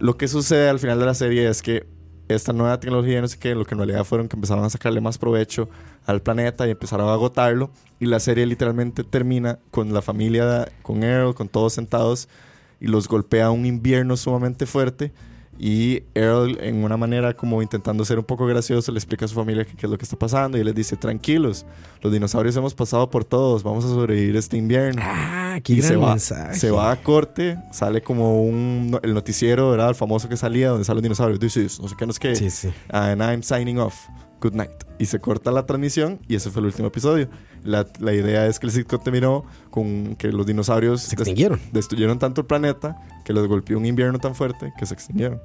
Speaker 2: Lo que sucede al final de la serie es que esta nueva tecnología, no sé qué, lo que en realidad fueron que empezaron a sacarle más provecho al planeta y empezaron a agotarlo. Y la serie literalmente termina con la familia, con Earl, con todos sentados y los golpea un invierno sumamente fuerte. Y Earl, en una manera como intentando ser un poco gracioso, le explica a su familia que qué es lo que está pasando. Y les dice: Tranquilos, los dinosaurios hemos pasado por todos, vamos a sobrevivir este invierno.
Speaker 1: Ah, qué
Speaker 2: y
Speaker 1: gran
Speaker 2: se va,
Speaker 1: mensaje.
Speaker 2: se va a corte, sale como un, el noticiero, ¿verdad? El famoso que salía, donde salen los dinosaurios. This is, no sé qué, no sé qué.
Speaker 1: Sí, sí.
Speaker 2: And I'm signing off. Good night. Y se corta la transmisión y ese fue el último episodio. La, la idea es que el sitcom terminó con que los dinosaurios
Speaker 1: Se extinguieron.
Speaker 2: destruyeron tanto el planeta que los golpeó un invierno tan fuerte que se extinguieron.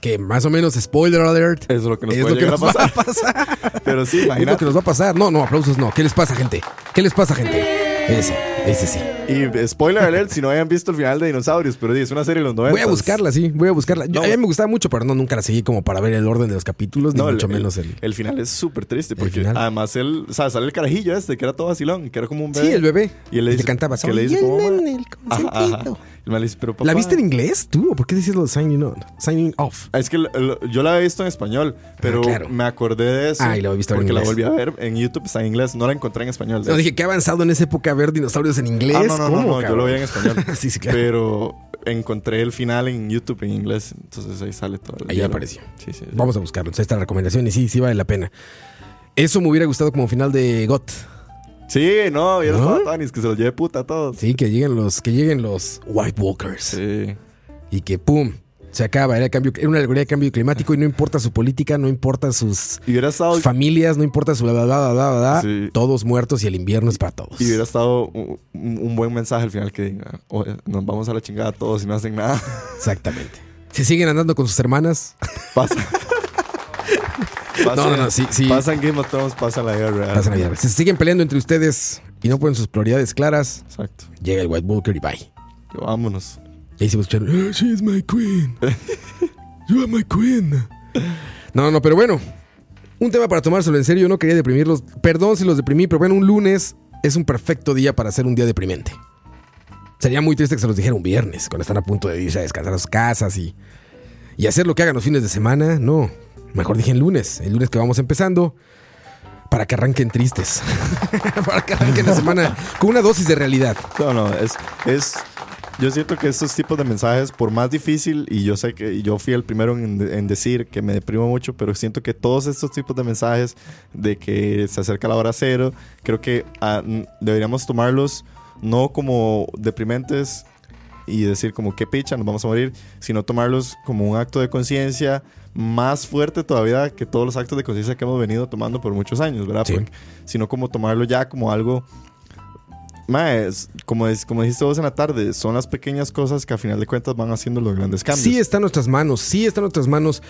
Speaker 1: Que más o menos, spoiler alert.
Speaker 2: Eso es lo que nos
Speaker 1: es
Speaker 2: puede
Speaker 1: lo que nos
Speaker 2: a
Speaker 1: va a
Speaker 2: pasar. Pero sí,
Speaker 1: Es lo
Speaker 2: imagínate.
Speaker 1: que nos va a pasar. No, no, aplausos no. ¿Qué les pasa, gente? ¿Qué les pasa, gente? Ese, ese sí.
Speaker 2: Y spoiler alert si no hayan visto el final de Dinosaurios, pero sí, es una serie de los 90.
Speaker 1: Voy a buscarla, sí, voy a buscarla. Yo-
Speaker 2: No.
Speaker 1: a mí me gustaba mucho, pero no, nunca la seguí como para ver el orden de los capítulos, ni
Speaker 2: No,
Speaker 1: mucho
Speaker 2: el,
Speaker 1: menos
Speaker 2: el,
Speaker 1: el...
Speaker 2: final es súper triste porque además él, o sea, sale el carajillo este que era todo vacilón, que era como un bebé.
Speaker 1: Sí, el bebé.
Speaker 2: Y él le
Speaker 1: que
Speaker 2: dice,
Speaker 1: cantaba.
Speaker 2: que le dice
Speaker 1: "Soy
Speaker 2: como,
Speaker 1: el el
Speaker 2: Ajá, ajá.
Speaker 1: Consentido".
Speaker 2: Y el man le dice, pero papá.
Speaker 1: ¿La viste en inglés tú? ¿O por qué decías lo de signing on? Signing off.
Speaker 2: Es que lo- lo- yo la había visto en español, pero
Speaker 1: Ah, claro.
Speaker 2: me acordé de eso.
Speaker 1: Ah, y la he visto en
Speaker 2: Porque la
Speaker 1: inglés.
Speaker 2: volví a ver en YouTube, está en inglés. No la encontré en español. de
Speaker 1: No,
Speaker 2: hecho.
Speaker 1: dije que avanzado en esa época ver dinosaurios en inglés.
Speaker 2: Ah, no, no, no,
Speaker 1: ¿Cómo,
Speaker 2: no, yo
Speaker 1: cabrón?
Speaker 2: lo vi en español.
Speaker 1: sí, sí, claro.
Speaker 2: Pero encontré el final en YouTube en inglés. Entonces ahí sale todo. el
Speaker 1: Ahí
Speaker 2: diálogo.
Speaker 1: apareció.
Speaker 2: Sí, sí. sí.
Speaker 1: Vamos a buscarlo. Entonces, esta recomendación y sí, sí vale la pena. Eso me hubiera gustado como final de GOT.
Speaker 2: Sí, no, vieron
Speaker 1: ¿No?
Speaker 2: a Tanis que se los lleve puta a todos.
Speaker 1: Sí, que lleguen los, que lleguen los White Walkers.
Speaker 2: Sí.
Speaker 1: Y que pum, se acaba. Era, cambio, era una alegoría de cambio climático y no importa su política, no importa sus
Speaker 2: Y estado
Speaker 1: familias, no importa su bla bla bla bla bla, bla,
Speaker 2: Sí.
Speaker 1: todos muertos y el invierno es para todos.
Speaker 2: Y hubiera estado un, buen mensaje al final que diga, "Oye, nos vamos a la chingada todos y no hacen nada.
Speaker 1: Exactamente. Si siguen andando con sus hermanas,
Speaker 2: Pasa. Pasa-
Speaker 1: No, no, no, sí, sí.
Speaker 2: Pasa en Game of Thrones, pasa la guerra real.
Speaker 1: pasan a vida. Si se siguen peleando entre ustedes y no ponen sus prioridades claras,
Speaker 2: Exacto.
Speaker 1: llega el White Walker y bye.
Speaker 2: Yo, vámonos.
Speaker 1: Y ahí se va escuchando, "Ah, she is my queen. You are my queen. No, no, pero bueno. Un tema para tomárselo en serio. No quería deprimirlos. Perdón si los deprimí, pero bueno, un lunes es un perfecto día para hacer un día deprimente. Sería muy triste que se los dijera un viernes, cuando están a punto de irse a descansar a sus casas y, y hacer lo que hagan los fines de semana. No, mejor dije el lunes, el lunes que vamos empezando, para que arranquen tristes. para que arranquen la semana con una dosis de realidad.
Speaker 2: No, no, es, es. Yo siento que estos tipos de mensajes, por más difícil, y yo sé que yo fui el primero en, en decir que me deprimo mucho, pero siento que todos estos tipos de mensajes de que se acerca la hora cero, creo que ah, deberíamos tomarlos no como deprimentes y decir como qué picha, nos vamos a morir, sino tomarlos como un acto de conciencia más fuerte todavía que todos los actos de conciencia que hemos venido tomando por muchos años, ¿verdad?
Speaker 1: Sí.
Speaker 2: Porque- sino como tomarlo ya como algo es- como, es- como dijiste vos en la tarde, son las pequeñas cosas que a final de cuentas van haciendo los grandes cambios.
Speaker 1: Sí está en nuestras manos, sí está en nuestras manos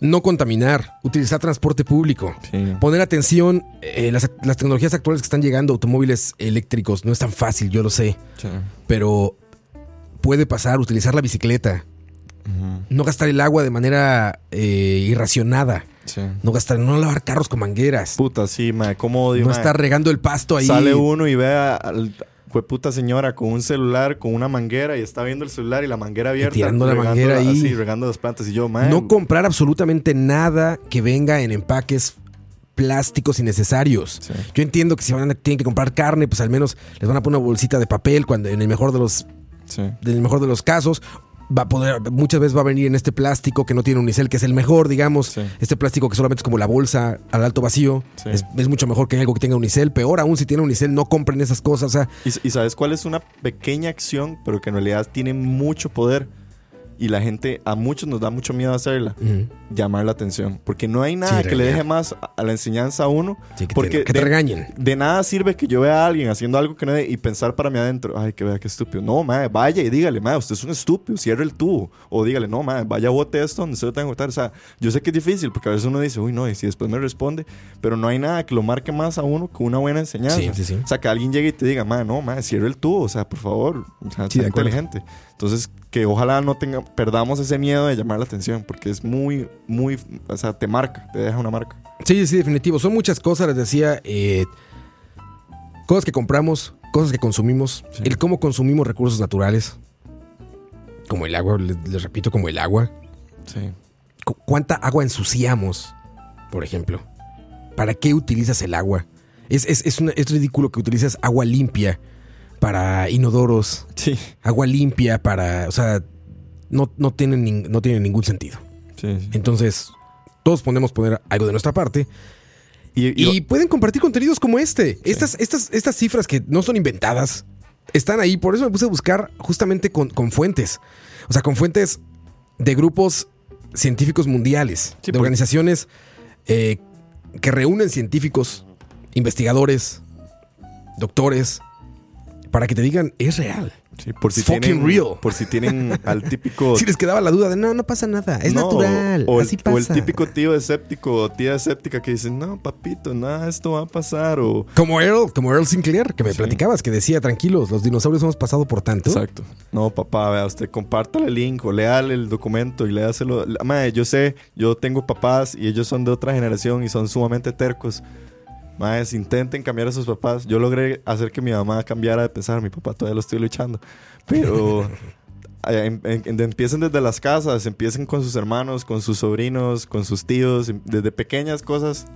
Speaker 1: no contaminar, utilizar transporte público,
Speaker 2: Sí.
Speaker 1: poner atención, eh, las, las tecnologías actuales que están llegando, automóviles eléctricos, no es tan fácil, yo lo sé,
Speaker 2: Sí.
Speaker 1: pero puede pasar, utilizar la bicicleta, No gastar el agua de manera eh, irracionada,
Speaker 2: Sí.
Speaker 1: no gastar, no lavar carros con mangueras,
Speaker 2: Puta, sí, mae, cómo odio,
Speaker 1: no estar regando el pasto ahí.
Speaker 2: Sale uno y ve a- al puta señora con un celular, con una manguera y está viendo el celular y la manguera abierta.
Speaker 1: tirando la manguera ahí.
Speaker 2: Así, regando las plantas. Y yo.
Speaker 1: No comprar absolutamente nada que venga en empaques plásticos innecesarios.
Speaker 2: Sí.
Speaker 1: Yo entiendo que si van a, tienen que comprar carne, pues al menos les van a poner una bolsita de papel cuando en el mejor de los
Speaker 2: Sí.
Speaker 1: en el mejor de los casos va a poder muchas veces va a venir en este plástico que no tiene unicel, que es el mejor, digamos.
Speaker 2: Sí.
Speaker 1: Este plástico que solamente es como la bolsa al alto vacío.
Speaker 2: Sí.
Speaker 1: Es, es mucho mejor que algo que tenga unicel. Peor aún si tiene unicel, no compren esas cosas. O sea,
Speaker 2: Y, y sabes cuál es una pequeña acción, pero que en realidad tiene mucho poder. Y la gente, a muchos nos da mucho miedo hacerla.
Speaker 1: ujú,
Speaker 2: Llamar la atención. Porque no hay nada
Speaker 1: Sí,
Speaker 2: que le deje más a- la enseñanza a uno.
Speaker 1: sí, que,
Speaker 2: porque
Speaker 1: te, que te
Speaker 2: de-
Speaker 1: regañen.
Speaker 2: De nada sirve que yo vea a alguien haciendo algo que no de- y pensar para mí adentro, ay, que vea qué estúpido. No, madre, vaya y dígale, madre, usted es un estúpido, cierre el tubo. O dígale, no, madre, vaya, bote esto donde usted lo tenga que botar. O sea, yo sé que es difícil porque a veces uno dice, uy, no, y si después me responde, pero no hay nada que lo marque más a uno que una buena enseñanza.
Speaker 1: Sí.
Speaker 2: O sea, que alguien llegue y te diga, madre, no, madre, cierre el tubo, o sea, por favor, o sea, inteligente. Entonces, que ojalá no tenga, perdamos ese miedo de llamar la atención porque es muy, muy, o sea, te marca, te deja una marca.
Speaker 1: Sí, sí, definitivo. Son muchas cosas, les decía. eh, cosas que compramos, cosas que consumimos,
Speaker 2: Sí.
Speaker 1: el cómo consumimos recursos naturales. Como el agua, les, les repito, como el agua.
Speaker 2: Sí.
Speaker 1: Cu- ¿Cuánta agua ensuciamos, por ejemplo? ¿Para qué utilizas el agua? Es, es, es, una- es ridículo que utilices agua limpia para inodoros,
Speaker 2: Sí.
Speaker 1: agua limpia para... O sea, no, no, tiene, nin- no tiene ningún sentido.
Speaker 2: Sí, sí.
Speaker 1: Entonces, todos podemos poner algo de nuestra parte
Speaker 2: Y,
Speaker 1: y
Speaker 2: y-
Speaker 1: pueden compartir contenidos como este. Estas, estas, estas cifras que no son inventadas están ahí. Por eso me puse a buscar justamente con, con fuentes. O sea, con fuentes de grupos científicos mundiales, de
Speaker 2: por-
Speaker 1: organizaciones eh, que reúnen científicos, investigadores, doctores, para que te digan, es real.
Speaker 2: sí, por si
Speaker 1: fucking
Speaker 2: tienen,
Speaker 1: real.
Speaker 2: Por si tienen al típico.
Speaker 1: Si les quedaba la duda de, no, no pasa nada, es
Speaker 2: No,
Speaker 1: natural,
Speaker 2: O el,
Speaker 1: así pasa.
Speaker 2: o el típico tío escéptico o tía escéptica que dice, no, papito, nada, esto va a pasar. O.
Speaker 1: Como Earl, como Earl Sinclair, que me
Speaker 2: Sí.
Speaker 1: platicabas, que decía, tranquilos, los dinosaurios hemos pasado por tanto.
Speaker 2: Exacto. No, papá, vea, usted compártale el link o léale el documento y léaselo. Mae, yo sé, yo tengo papás y ellos son de otra generación y son sumamente tercos. Maes, intenten cambiar a sus papás. Yo logré hacer que mi mamá cambiara de pensar. Mi papá todavía lo estoy luchando. Pero eh, em- em- empiecen desde las casas, empiecen con sus hermanos, con sus sobrinos, con sus tíos. em- Desde pequeñas cosas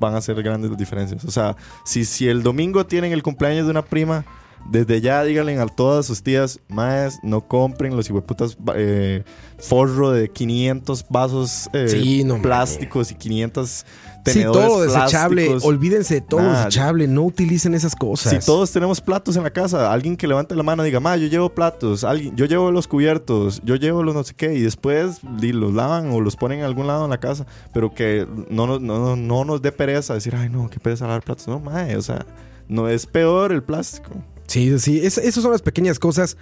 Speaker 2: van a ser grandes diferencias. O sea, si, si el domingo tienen el cumpleaños de una prima, desde ya díganle a todas sus tías, maes, no compren los hijueputas eh, forro de 500 vasos eh,
Speaker 1: Sí, no
Speaker 2: plásticos y 500
Speaker 1: Sí, todo desechable.
Speaker 2: plásticos.
Speaker 1: Olvídense de todo desechable. No utilicen esas cosas.
Speaker 2: Si todos tenemos platos en la casa, alguien que levante la mano y diga, ma, yo llevo platos, alguien, yo llevo los cubiertos, yo llevo los no sé qué, y después di, los lavan o los ponen en algún lado en la casa, pero que no, nos- no, no, no nos dé pereza decir, ay, no, qué pereza lavar platos. No, mae, o sea, no es peor el plástico.
Speaker 1: Sí, sí. Es- esas son las pequeñas cosas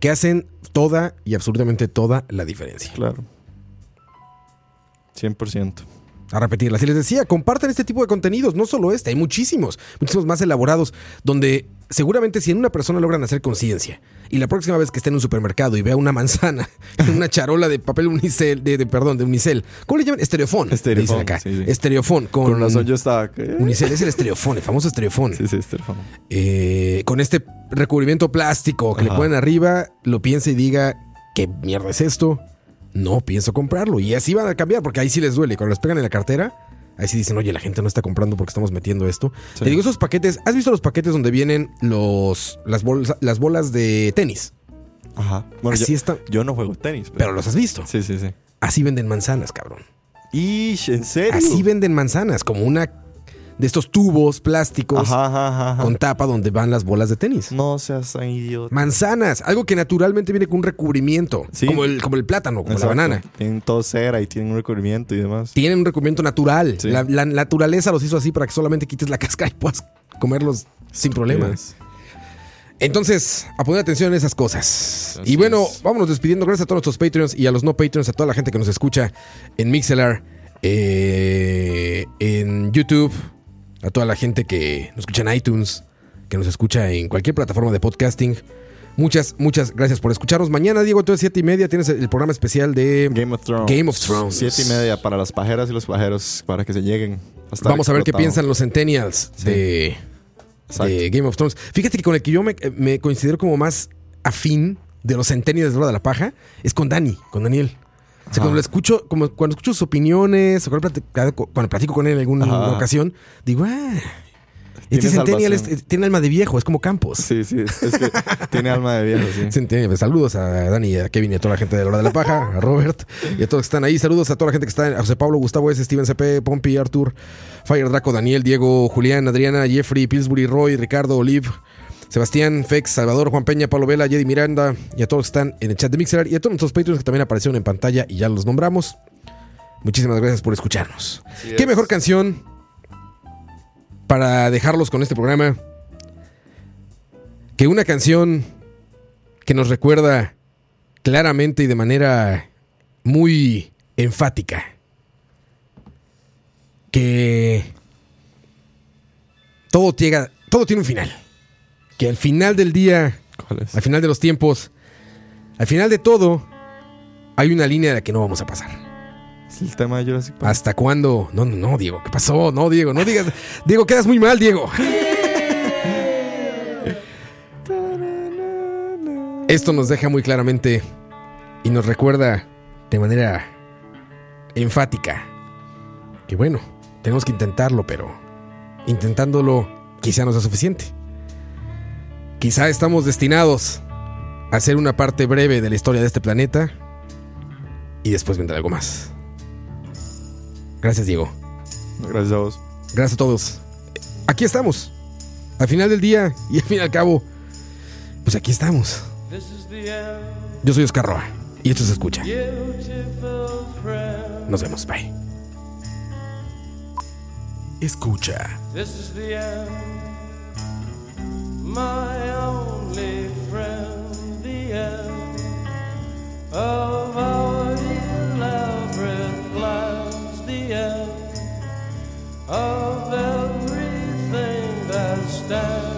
Speaker 1: que hacen toda y absolutamente toda la diferencia.
Speaker 2: Claro. 100%.
Speaker 1: A repetirlas. Y les decía, compartan este tipo de contenidos, no solo este, hay muchísimos, muchísimos más elaborados, donde seguramente si en una persona logran hacer conciencia y la próxima vez que esté en un supermercado y vea una manzana en una charola de papel unicel, de, de- perdón, de unicel, ¿cómo le llaman? Estereofón. le dicen
Speaker 2: Estereofón,
Speaker 1: acá.
Speaker 2: sí, sí.
Speaker 1: Estereofón con,
Speaker 2: Con razón yo estaba... ¿qué?
Speaker 1: Unicel es el estereofón, el famoso estereofón.
Speaker 2: Sí, sí, Estefano.
Speaker 1: eh, con este recubrimiento plástico que le ponen arriba, lo piense y diga, ¿qué mierda es esto? No pienso comprarlo. Y así van a cambiar, porque ahí sí les duele. Cuando les pegan en la cartera, ahí sí dicen, oye, la gente no está comprando porque estamos metiendo esto.
Speaker 2: Sí.
Speaker 1: Te digo, esos paquetes, ¿has visto los paquetes donde vienen los, las, bolsa- las bolas de tenis?
Speaker 2: Ajá. Bueno,
Speaker 1: así
Speaker 2: yo,
Speaker 1: están.
Speaker 2: yo no juego tenis,
Speaker 1: Pero los has visto.
Speaker 2: Sí, sí, sí.
Speaker 1: Así venden manzanas, cabrón.
Speaker 2: Ish, ¿en serio?
Speaker 1: Así venden manzanas, como una de estos tubos plásticos
Speaker 2: Ajá, ajá, ajá, ajá.
Speaker 1: con tapa donde van las bolas de tenis.
Speaker 2: No seas tan idiota.
Speaker 1: Manzanas, algo que naturalmente viene con un recubrimiento,
Speaker 2: Sí.
Speaker 1: como, el, como el plátano, como
Speaker 2: Exacto.
Speaker 1: la banana.
Speaker 2: Tienen todo cera y tienen un recubrimiento y demás.
Speaker 1: Tienen un recubrimiento natural.
Speaker 2: Sí.
Speaker 1: La, la naturaleza los hizo así para que solamente quites la cáscara y puedas comerlos sin problema.
Speaker 2: Yes.
Speaker 1: Entonces, a poner atención en esas cosas. Y bueno, vámonos despidiendo. Gracias a todos nuestros Patreons y a los no Patreons, a toda la gente que nos escucha en Mixelar, eh, en YouTube, a toda la gente que nos escucha en iTunes, que nos escucha en cualquier plataforma de podcasting. Muchas, muchas gracias por escucharnos. Mañana, Diego, entonces siete y media tienes el programa especial de
Speaker 2: Game of Thrones.
Speaker 1: Game of Thrones.
Speaker 2: Siete y media para las pajeras y los pajeros para que se lleguen. a estar
Speaker 1: Vamos a ver qué piensan los Centennials
Speaker 2: Sí.
Speaker 1: de, Game of Thrones. Fíjate que con el que yo me, me considero como más afín de los Centennials de la de la paja es con Dani, con Daniel. O sea,
Speaker 2: Ajá.
Speaker 1: cuando lo escucho, como cuando escucho sus opiniones, o cuando platico, cuando platico con él en alguna
Speaker 2: Ajá.
Speaker 1: ocasión, digo, ah, este Centennial es- tiene alma de viejo, es como Campos.
Speaker 2: Sí, sí. Es que tiene alma de viejo, sí.
Speaker 1: Centennial. Pues, Saludos a Dani, a Kevin y a toda la gente de la hora de la paja, a Robert y a todos que están ahí. Saludos a toda la gente que está, a José Pablo, Gustavo S, Steven CP, Pompi, Artur, Fire Draco, Daniel, Diego, Julián, Adriana, Jeffrey, Pillsbury, Roy, Ricardo, Olive, Sebastián, Fex, Salvador, Juan Peña, Pablo Vela, Jedi Miranda y a todos que están en el chat de Mixer y a todos nuestros Patreons que también aparecieron en pantalla y ya los nombramos. Muchísimas gracias por escucharnos.
Speaker 2: Así
Speaker 1: ¿Qué
Speaker 2: es.
Speaker 1: mejor canción para dejarlos con este programa que una canción que nos recuerda claramente y de manera muy enfática que todo, llega, todo tiene un final. Que al final del día, al final de los tiempos, al final de todo, hay una línea de la que no vamos a pasar.
Speaker 2: Es el tema de Jurassic Park.
Speaker 1: ¿Hasta cuándo? No, no, no, Diego, ¿qué pasó? No, Diego, no digas. Diego, quedas muy mal, Diego. Esto nos deja muy claramente y nos recuerda de manera enfática que bueno, tenemos que intentarlo, pero intentándolo quizá no sea suficiente. Quizá estamos destinados a ser una parte breve de la historia de este planeta y después vendrá algo más. Gracias, Diego.
Speaker 2: Gracias a vos.
Speaker 1: Gracias a todos. Aquí estamos. Al final del día y al fin y al cabo, pues aquí estamos. Yo soy Oscar Roa y esto se escucha. Nos vemos. Bye. Escucha.
Speaker 4: My only friend. The end of our elaborate plans. The end of everything that stands.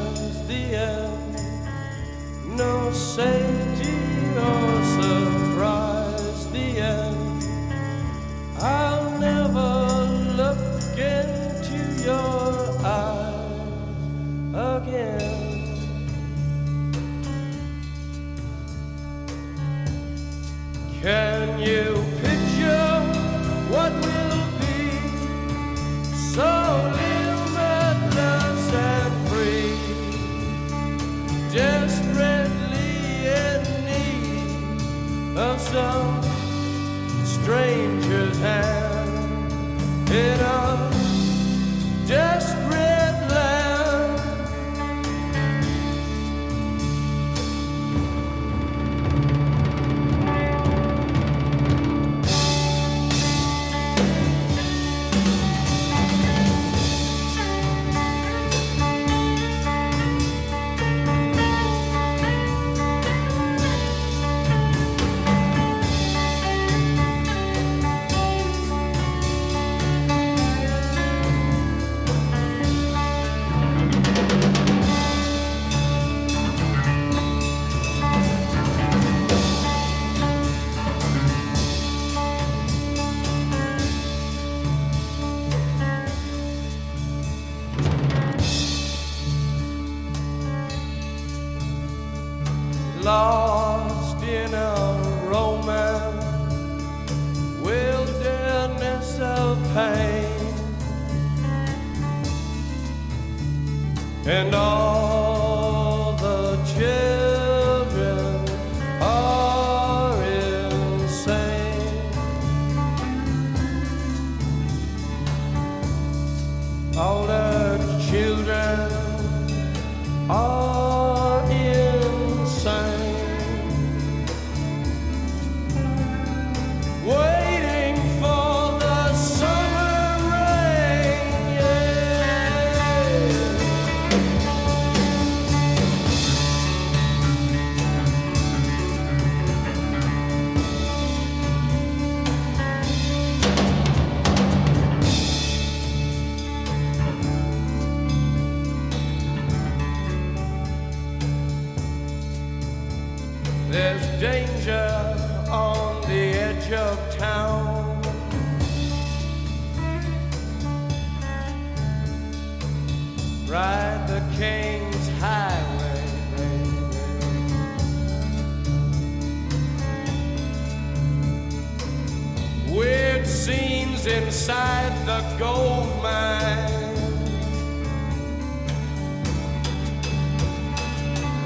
Speaker 4: Scenes inside the gold mine.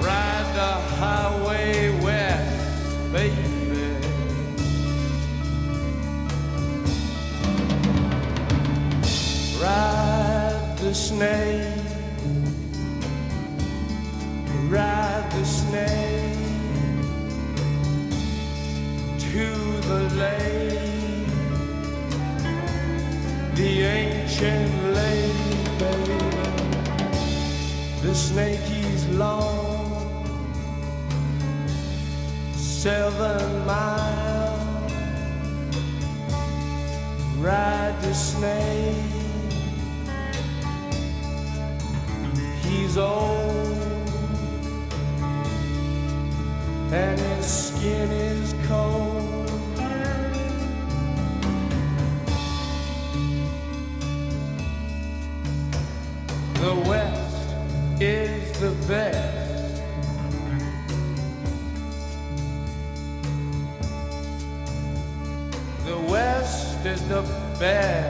Speaker 4: Ride the highway west, baby. Ride the snake. Ride the snake The ancient lake, baby. The snake is long, seven miles. Ride the snake. He's old, and his skin is cold. Best. The West is the best.